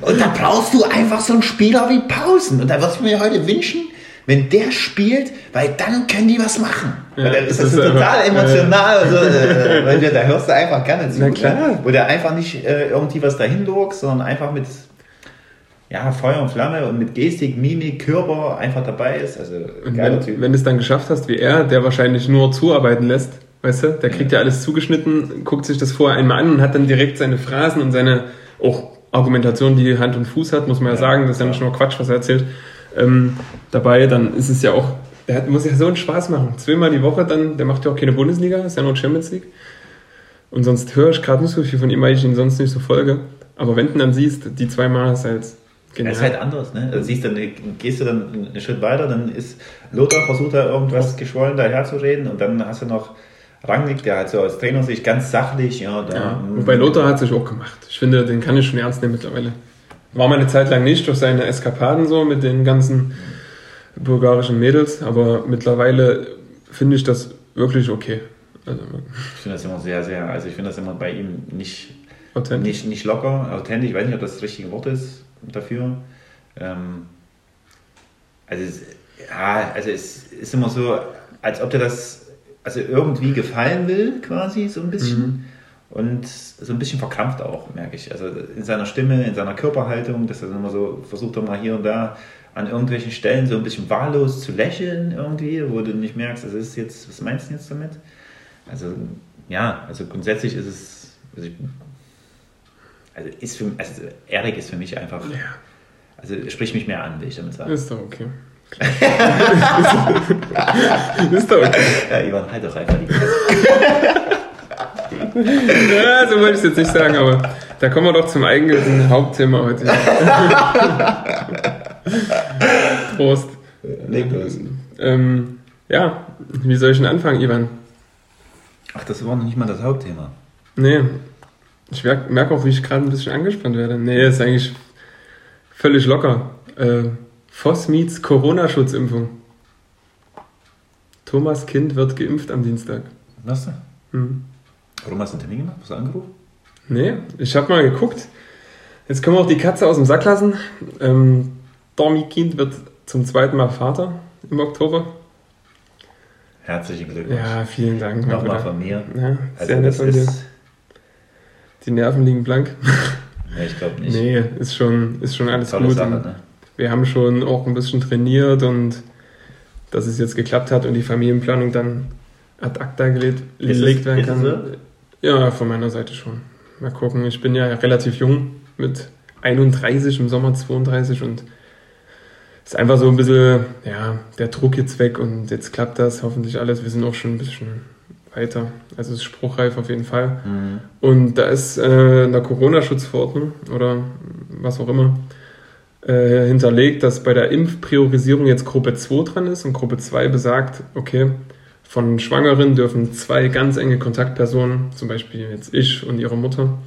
Und da brauchst du einfach so einen Spieler wie Pausen und da würde ich mir heute wünschen, wenn der spielt, weil dann können die was machen. Ja, weil dann ist das ist so total einfach- emotional. und so, äh, weil du- da hörst du einfach gerne zu. Na klar. ne? Wo der einfach nicht äh, irgendwie was dahin logst, sondern einfach mit ja, Feuer und Flamme und mit Gestik, Mimik, Körper einfach dabei ist. Also geiler wenn, Typ. wenn du es dann geschafft hast, wie er, der wahrscheinlich nur zuarbeiten lässt, weißt du, der kriegt ja alles zugeschnitten, guckt sich das vorher einmal an und hat dann direkt seine Phrasen und seine auch Argumentation, die Hand und Fuß hat, muss man ja, Ja, sagen, das ist ja nicht nur Quatsch, was er erzählt, ähm, dabei, dann ist es ja auch, der hat, muss ja so einen Spaß machen. Zweimal die Woche dann, der macht ja auch keine Bundesliga, ist ja nur Champions League. Und sonst höre ich gerade nicht so viel von ihm, weil ich ihn sonst nicht so folge. Aber wenn du dann siehst, die zweimal ist halt Das genial. ist halt anders, ne? Also siehst dann, gehst du dann einen Schritt weiter, dann ist Lothar versucht da irgendwas geschwollen daherzureden und dann hast du noch Rangnick, der halt so aus Trainersicht ganz sachlich, ja, da. Ja, wobei Lothar hat sich auch gemacht. Ich finde, den kann ich schon ernst nehmen mittlerweile. War mal eine Zeit lang nicht durch seine Eskapaden so mit den ganzen bulgarischen Mädels, aber mittlerweile finde ich das wirklich okay. Also Ich finde das immer sehr, sehr, also ich finde das immer bei ihm nicht, authentisch. nicht, nicht locker, authentisch, ich weiß nicht, ob das das richtige Wort ist dafür. Ähm, also, es, ja, also es ist immer so, als ob der das also irgendwie gefallen will, quasi, so ein bisschen. Und so ein bisschen verkrampft auch, merke ich. Also in seiner Stimme, in seiner Körperhaltung, dass er immer so versucht, mal hier und da an irgendwelchen Stellen so ein bisschen wahllos zu lächeln irgendwie, wo du nicht merkst, also ist jetzt, was meinst du jetzt damit? Also ja, also grundsätzlich ist es, also, ich, also ist für also Erik ist für mich einfach, Ja, also spricht mich mehr an, will ich damit sagen. ist doch okay. ist doch okay. Ja, Ivan, halt doch einfach die. Ja, so wollte ich es jetzt nicht sagen, aber da kommen wir doch zum eigentlichen Hauptthema heute. Prost. Leg los. Ähm, ja, wie soll ich denn anfangen, Ivan? Ach, das war noch nicht mal das Hauptthema. Nee, ich merke merk auch, wie ich gerade ein bisschen angespannt werde. Nee, ist eigentlich völlig locker. Äh, Voss meets Corona-Schutzimpfung. Thomas Kind wird geimpft am Dienstag. Was du? Hm. Warum hast du einen Termin gemacht? Hast du angerufen? Nee, ich habe mal geguckt. Jetzt können wir auch die Katze aus dem Sack lassen. Ähm, Dormi Kind wird zum zweiten Mal Vater im Oktober. Herzlichen Glückwunsch. Ja, vielen Dank. Nochmal Mal von mir. Ja, Also sehr nett das von dir. Die Nerven liegen blank. nee, ich glaube nicht. Nee, ist schon, ist schon alles Tolle gut. Sache, ne? Wir haben schon auch ein bisschen trainiert und dass es jetzt geklappt hat und die Familienplanung dann ad acta gelegt, gelegt werden kann. so? Ja, von meiner Seite schon. Mal gucken. Ich bin ja relativ jung mit 31 im Sommer 32 und es ist einfach so ein bisschen, ja, der Druck jetzt weg und jetzt klappt das hoffentlich alles. Wir sind auch schon ein bisschen weiter. Also es ist spruchreif auf jeden Fall. Mhm. Und da ist äh, in der Corona-Schutzverordnung oder was auch immer äh, hinterlegt, dass bei der Impfpriorisierung jetzt Gruppe 2 dran ist und Gruppe 2 besagt, okay, von Schwangeren dürfen zwei ganz enge Kontaktpersonen, zum Beispiel jetzt ich und ihre Mutter,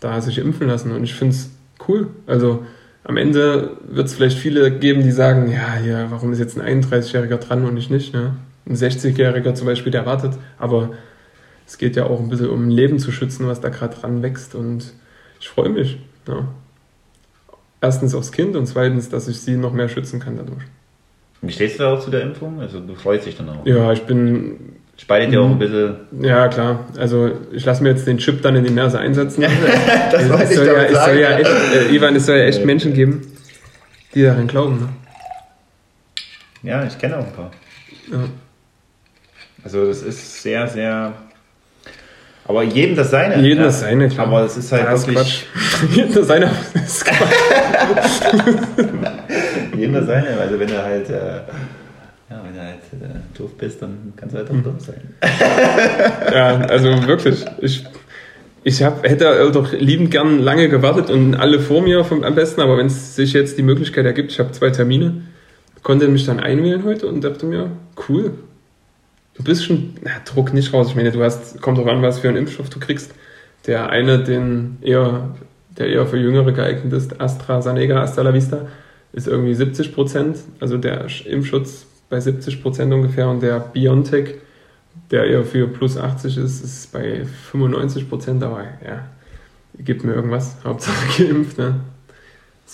da sich impfen lassen. Und ich finde es cool. Also am Ende wird es vielleicht viele geben, die sagen, ja, ja, warum ist jetzt ein 31-Jähriger dran und ich nicht? Ne? Ein 60-Jähriger zum Beispiel, der wartet. Aber es geht ja auch ein bisschen um ein Leben zu schützen, was da gerade dran wächst. Und ich freue mich. Ja. Erstens aufs Kind und zweitens, dass ich sie noch mehr schützen kann dadurch. Wie stehst du da auch zu der Impfung? Also du freust dich dann auch? Ja, ich bin Spaltet ja auch ein bisschen. Ja, klar. Also ich lasse mir jetzt den Chip dann in die Nase einsetzen. das wollte ich soll ja, es soll ja echt, äh, Ivan, es soll ja echt Menschen geben, die daran glauben. Ne? Ja, ich kenne auch ein paar. Ja. Also das ist sehr, sehr. Aber jedem das seine. Jedem ja. das seine, klar. Aber es ist halt ist wirklich. Quatsch. Jedem das seine. Das jedem das seine. Also wenn du halt. Äh, ja, wenn du halt äh, doof bist, dann kannst du halt auch doof sein. Ja, also wirklich. Ich, ich hab, hätte doch liebend gern lange gewartet und alle vor mir vom, am besten, aber wenn es sich jetzt die Möglichkeit ergibt, ich habe zwei Termine, konnte mich dann einwählen heute und dachte mir, cool. Du bist schon, na, Druck nicht raus. Ich meine, du hast, kommt drauf an, was für einen Impfstoff du kriegst. Der eine, den eher, der eher für Jüngere geeignet ist, AstraZeneca, Hasta la Vista, ist irgendwie 70 Prozent, also der Impfschutz bei 70 Prozent ungefähr und der BioNTech, der eher für plus 80 ist, ist bei 95 Prozent, aber ja, gibt mir irgendwas, Hauptsache geimpft, ne?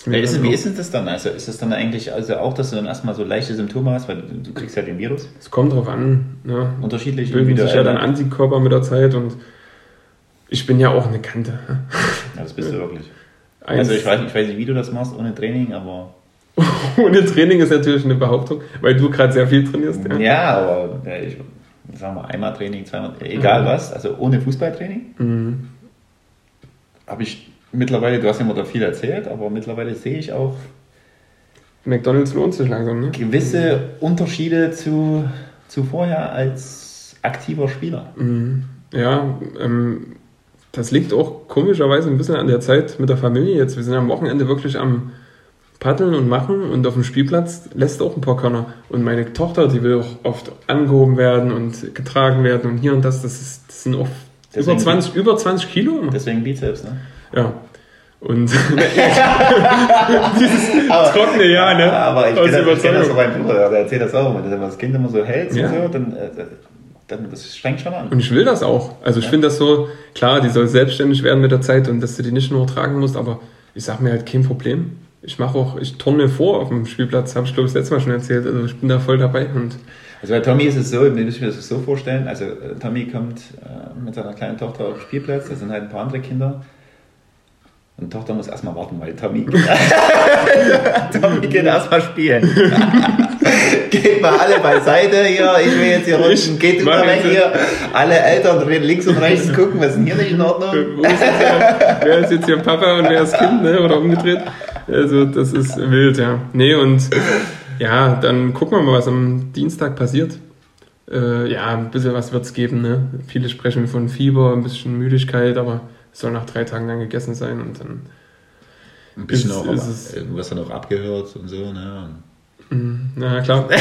Ja, ist, dann wie ist es das dann? Also ist es dann eigentlich also auch, dass du dann erstmal so leichte Symptome hast, weil du, du kriegst ja den Virus? Es kommt drauf an, ne? Unterschiedlich Bilden sich ja dann Antikörper mit der Zeit und ich bin ja auch eine Kante. Ja, das bist du wirklich. Eins- Also ich weiß, nicht, ich weiß nicht, wie du das machst ohne Training, aber. Ohne Training ist natürlich eine Behauptung, weil du gerade sehr viel trainierst. Ja. Ja, aber ja, ich sag mal einmal Training, zweimal, egal Mhm. was, also ohne Fußballtraining Mhm. habe ich mittlerweile, du hast ja immer da viel erzählt, aber mittlerweile sehe ich auch McDonalds lohnt sich langsam, ne? gewisse Unterschiede zu, zu vorher als aktiver Spieler. Mhm. Ja, ähm, das liegt auch komischerweise ein bisschen an der Zeit mit der Familie jetzt. Wir sind am Wochenende wirklich am Paddeln und Machen und auf dem Spielplatz lässt auch ein paar Körner. Und meine Tochter, die will auch oft angehoben werden und getragen werden und hier und das, das, ist, das sind oft über Deswegen- 20, über 20 Kilo. Deswegen Bizeps, ne? Ja. Und dieses trockene Ja, ne? Aber ich kenne das, kenn das von meinem Bruder, der erzählt das auch immer. Wenn du das Kind immer so hältst Ja. und so, dann, äh, dann das strengt schon an. Und ich will das auch. Also ich Ja. finde das so, klar, die soll selbstständig werden mit der Zeit und dass du die nicht nur tragen musst, aber ich sag mir halt kein Problem. Ich mache auch, ich turne vor auf dem Spielplatz, habe ich glaube ich das letzte Mal schon erzählt. Also ich bin da voll dabei und Also bei Tommy ist es so, ihr müsst mir das so vorstellen, also äh, Tommy kommt äh, mit seiner kleinen Tochter auf den Spielplatz, da sind halt ein paar andere Kinder. Und Tochter muss erstmal warten, weil Tommy, Tommy geht erstmal spielen. geht mal alle beiseite hier, ich will jetzt hier Ich geht immer weg hier. Alle Eltern links und rechts gucken, was ist denn hier nicht in Ordnung? Ist hier, wer ist jetzt hier Papa und wer ist Kind, ne? Oder umgedreht. Also das ist wild, ja. Nee, und ja, dann gucken wir mal, was am Dienstag passiert. Äh, ja, ein bisschen was wird's geben, ne? Viele sprechen von Fieber, ein bisschen Müdigkeit, aber es soll nach drei Tagen dann gegessen sein und dann. Ein bisschen Ist- auch, ist es- wirst dann auch abgehört und so, ne? Na klar, der,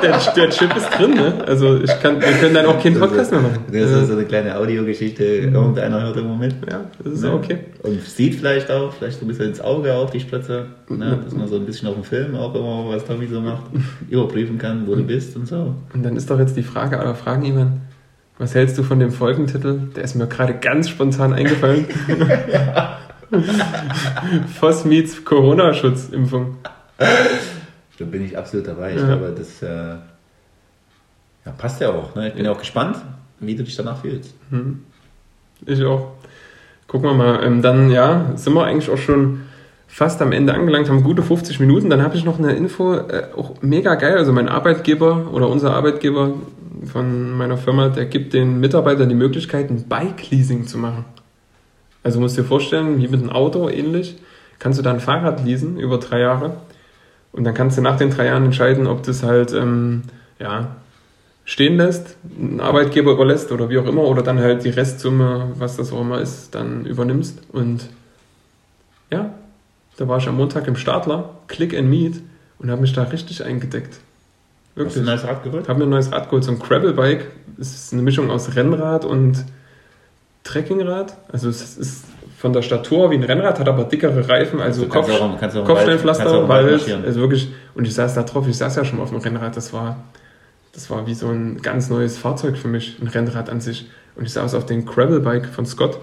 der, der Chip ist drin, ne? Also ich kann, wir können dann auch keinen Podcast mehr machen. Das ist so eine kleine Audiogeschichte, irgendeiner hört immer mit. Ja, das ist Ne? okay. Und sieht vielleicht auch, vielleicht so ein bisschen ins Auge auch die Spritze, ne? dass man so ein bisschen auf dem Film auch immer, was Tommy so macht, überprüfen kann, wo du bist und so. Und dann ist doch jetzt die Frage aller Fragen, Ivan. Was hältst du von dem Folgentitel? Der ist mir gerade ganz spontan eingefallen. Voss meets Corona-Schutzimpfung. Da bin ich absolut dabei. Ich Ja. glaube, das äh, ja, passt ja auch. Ne? Ich bin ja auch gespannt, wie du dich danach fühlst. Ich auch. Gucken wir mal. Ähm, dann, ja, sind wir eigentlich auch schon fast am Ende angelangt, haben gute 50 Minuten. Dann habe ich noch eine Info, äh, auch mega geil. Also mein Arbeitgeber oder unser Arbeitgeber von meiner Firma, der gibt den Mitarbeitern die Möglichkeit, ein Bike-Leasing zu machen. Also musst dir vorstellen, wie mit einem Auto ähnlich, kannst du da ein Fahrrad leasen über drei Jahre. Und dann kannst du nach den drei Jahren entscheiden, ob das halt, ähm, ja, stehen lässt, einen Arbeitgeber überlässt oder wie auch immer, oder dann halt die Restsumme, was das auch immer ist, dann übernimmst. Und ja, da war ich am Montag im Startler, Click and Meet, und habe mich da richtig eingedeckt. Hast du ein neues Rad geholt? Habe mir ein neues Rad geholt, so ein Gravel-Bike. Es ist eine Mischung aus Rennrad und Trekkingrad. Also es ist von der Statur wie ein Rennrad, hat aber dickere Reifen, also Kopf, auch- auch Kopfsteinpflaster, Wald- also wirklich, und ich saß da drauf, ich saß ja schon mal auf dem Rennrad, das war, das war wie so ein ganz neues Fahrzeug für mich, ein Rennrad an sich. Und ich saß auf dem Gravel-Bike von Scott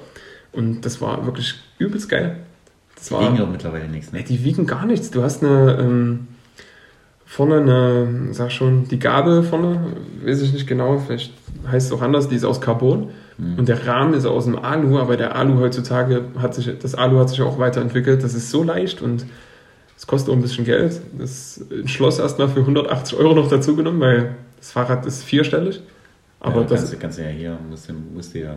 und das war wirklich übelst geil. Das war, Liegen doch mittlerweile nichts, ne? die wiegen gar nichts. Du hast eine ähm, vorne eine, sag schon, die Gabel vorne, weiß ich nicht genau, vielleicht heißt es auch anders, die ist aus Carbon und der Rahmen ist aus dem Alu, aber der Alu heutzutage hat sich, das Alu hat sich auch weiterentwickelt. Das ist so leicht und es kostet auch ein bisschen Geld. Das Schloss erstmal für 180 Euro noch dazu genommen, weil das Fahrrad ist vierstellig. Aber ja, das, kannst, du- kannst du ja hier, musst musst du ja.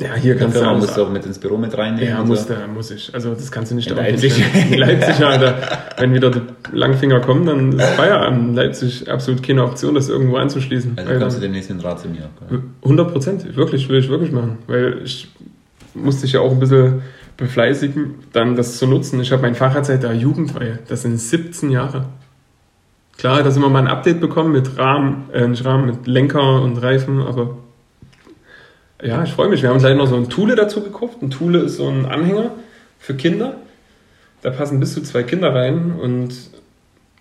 Ja, hier kannst du alles musst du auch mit ins Büro mit reinnehmen. Ja, und muss, so. da muss ich. Also das kannst du nicht In da Leipzig. In Leipzig, ja, da, wenn wieder die Langfinger kommen, dann ist Feierabend. In Leipzig absolut keine Option, das irgendwo anzuschließen. Also kommst du demnächst dem Rad zu mir. 100 Prozent, wirklich, will ich wirklich machen. Weil ich musste dich ja auch ein bisschen befleißigen, dann das zu nutzen. Ich habe mein Fahrrad seit der Jugendweihe. Das sind 17 Jahre. Klar, dass immer mal ein Update bekommen mit Rahmen, äh, nicht Rahmen, mit Lenker und Reifen, aber ja, ich freue mich. Wir haben uns gleich noch so ein Thule dazu gekauft. Ein Thule ist so ein Anhänger für Kinder. Da passen bis zu zwei Kinder rein und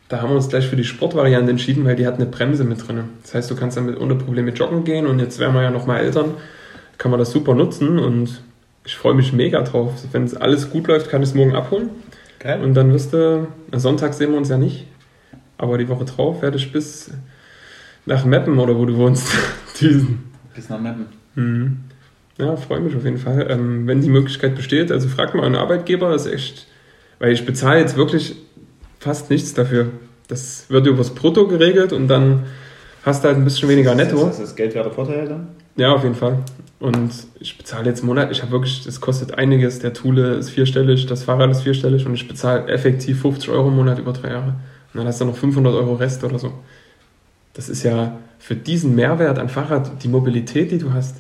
da haben wir uns gleich für die Sportvariante entschieden, weil die hat eine Bremse mit drin. Das heißt, du kannst damit ohne Probleme joggen gehen und jetzt wären wir ja noch mal Eltern, kann man das super nutzen und ich freue mich mega drauf. Wenn es alles gut läuft, kann ich es morgen abholen Geil. und dann wirst du, Sonntag sehen wir uns ja nicht, aber die Woche drauf werde ich bis nach Meppen oder wo du wohnst düsen. Bis nach Meppen. Mhm. Ja, freue mich auf jeden Fall. Ähm, wenn die Möglichkeit besteht, also frag mal einen Arbeitgeber, das ist echt, weil ich bezahle jetzt wirklich fast nichts dafür. Das wird übers Brutto geregelt und dann hast du halt ein bisschen weniger netto. Ist das Geld wäre Vorteil dann? Ja, auf jeden Fall. Und ich bezahle jetzt Monat, ich habe wirklich, das kostet einiges. Der Thule ist vierstellig, das Fahrrad ist vierstellig und ich bezahle effektiv 50 Euro im Monat über drei Jahre. Und dann hast du noch 500 Euro Rest oder so. Das ist ja für diesen Mehrwert an Fahrrad, die Mobilität, die du hast.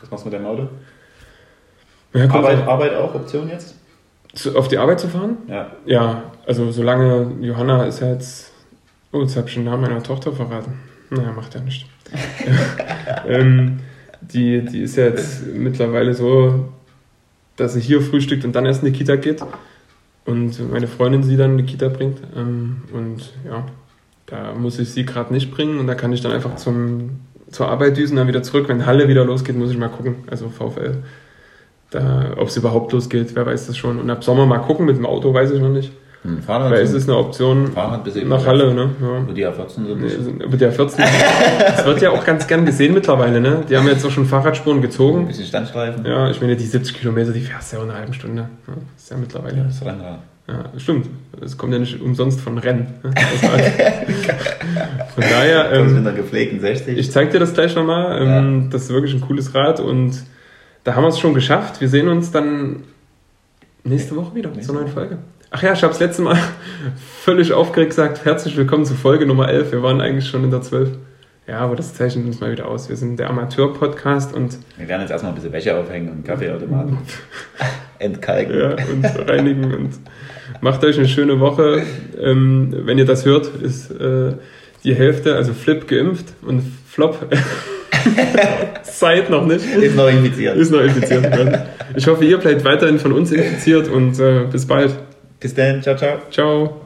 Was machst du mit deinem Auto? Ja, Arbeit, Arbeit auch Option jetzt? Zu, auf die Arbeit zu fahren? Ja. Ja, also solange Johanna ist ja jetzt. Oh, jetzt habe ich den Namen meiner Tochter verraten. Naja, macht ja nicht. ähm, die, die ist ja jetzt mittlerweile so, dass sie hier frühstückt und dann erst in die Kita geht. Und meine Freundin sie dann in die Kita bringt. Ähm, und ja, da muss ich sie gerade nicht bringen und da kann ich dann einfach zum, zur Arbeit düsen, dann wieder zurück. Wenn Halle wieder losgeht, muss ich mal gucken. Also VfL. Da, ob es überhaupt losgeht, wer weiß das schon. Und ab Sommer mal gucken mit dem Auto, weiß ich noch nicht. Ein Fahrrad. Weil es ist eine Option Fahrrad bis eben nach Halle, ne? Ja. Über die A14 so ein Nee, sind Über der 14. Das wird ja auch ganz gern gesehen mittlerweile, ne? Die haben jetzt auch schon Fahrradspuren Ein gezogen. bisschen Standstreifen. Ja, ich meine, die 70 Kilometer, die fährst du ja auch in einer halben Stunde. Ja, ist ja mittlerweile. Das Rennrad. Ja, stimmt. Es kommt ja nicht umsonst von Rennen. ne? Von daher, Das mit ähm, einer gepflegten 60. ich zeig dir das gleich nochmal. Ähm, Das ist wirklich ein cooles Rad und da haben wir es schon geschafft. Wir sehen uns dann nächste Woche wieder Nächste zur neuen. Folge. Ach ja, ich habe das letzte Mal völlig aufgeregt gesagt, herzlich willkommen zu Folge Nummer 11. Wir waren eigentlich schon in der 12. Ja, aber das zeichnet uns mal wieder aus. Wir sind der Amateur-Podcast und, Wir werden jetzt erstmal ein bisschen Wäsche aufhängen und Kaffeeautomaten entkalken. ja, und reinigen und macht euch eine schöne Woche. Ähm, wenn ihr das hört, ist äh, die Hälfte, also Flip geimpft und Flop Zeit noch nicht. Ist noch infiziert. Ist noch infiziert. Ich hoffe, ihr bleibt weiterhin von uns infiziert und äh, bis bald. Bis dann. Ciao, ciao. Ciao.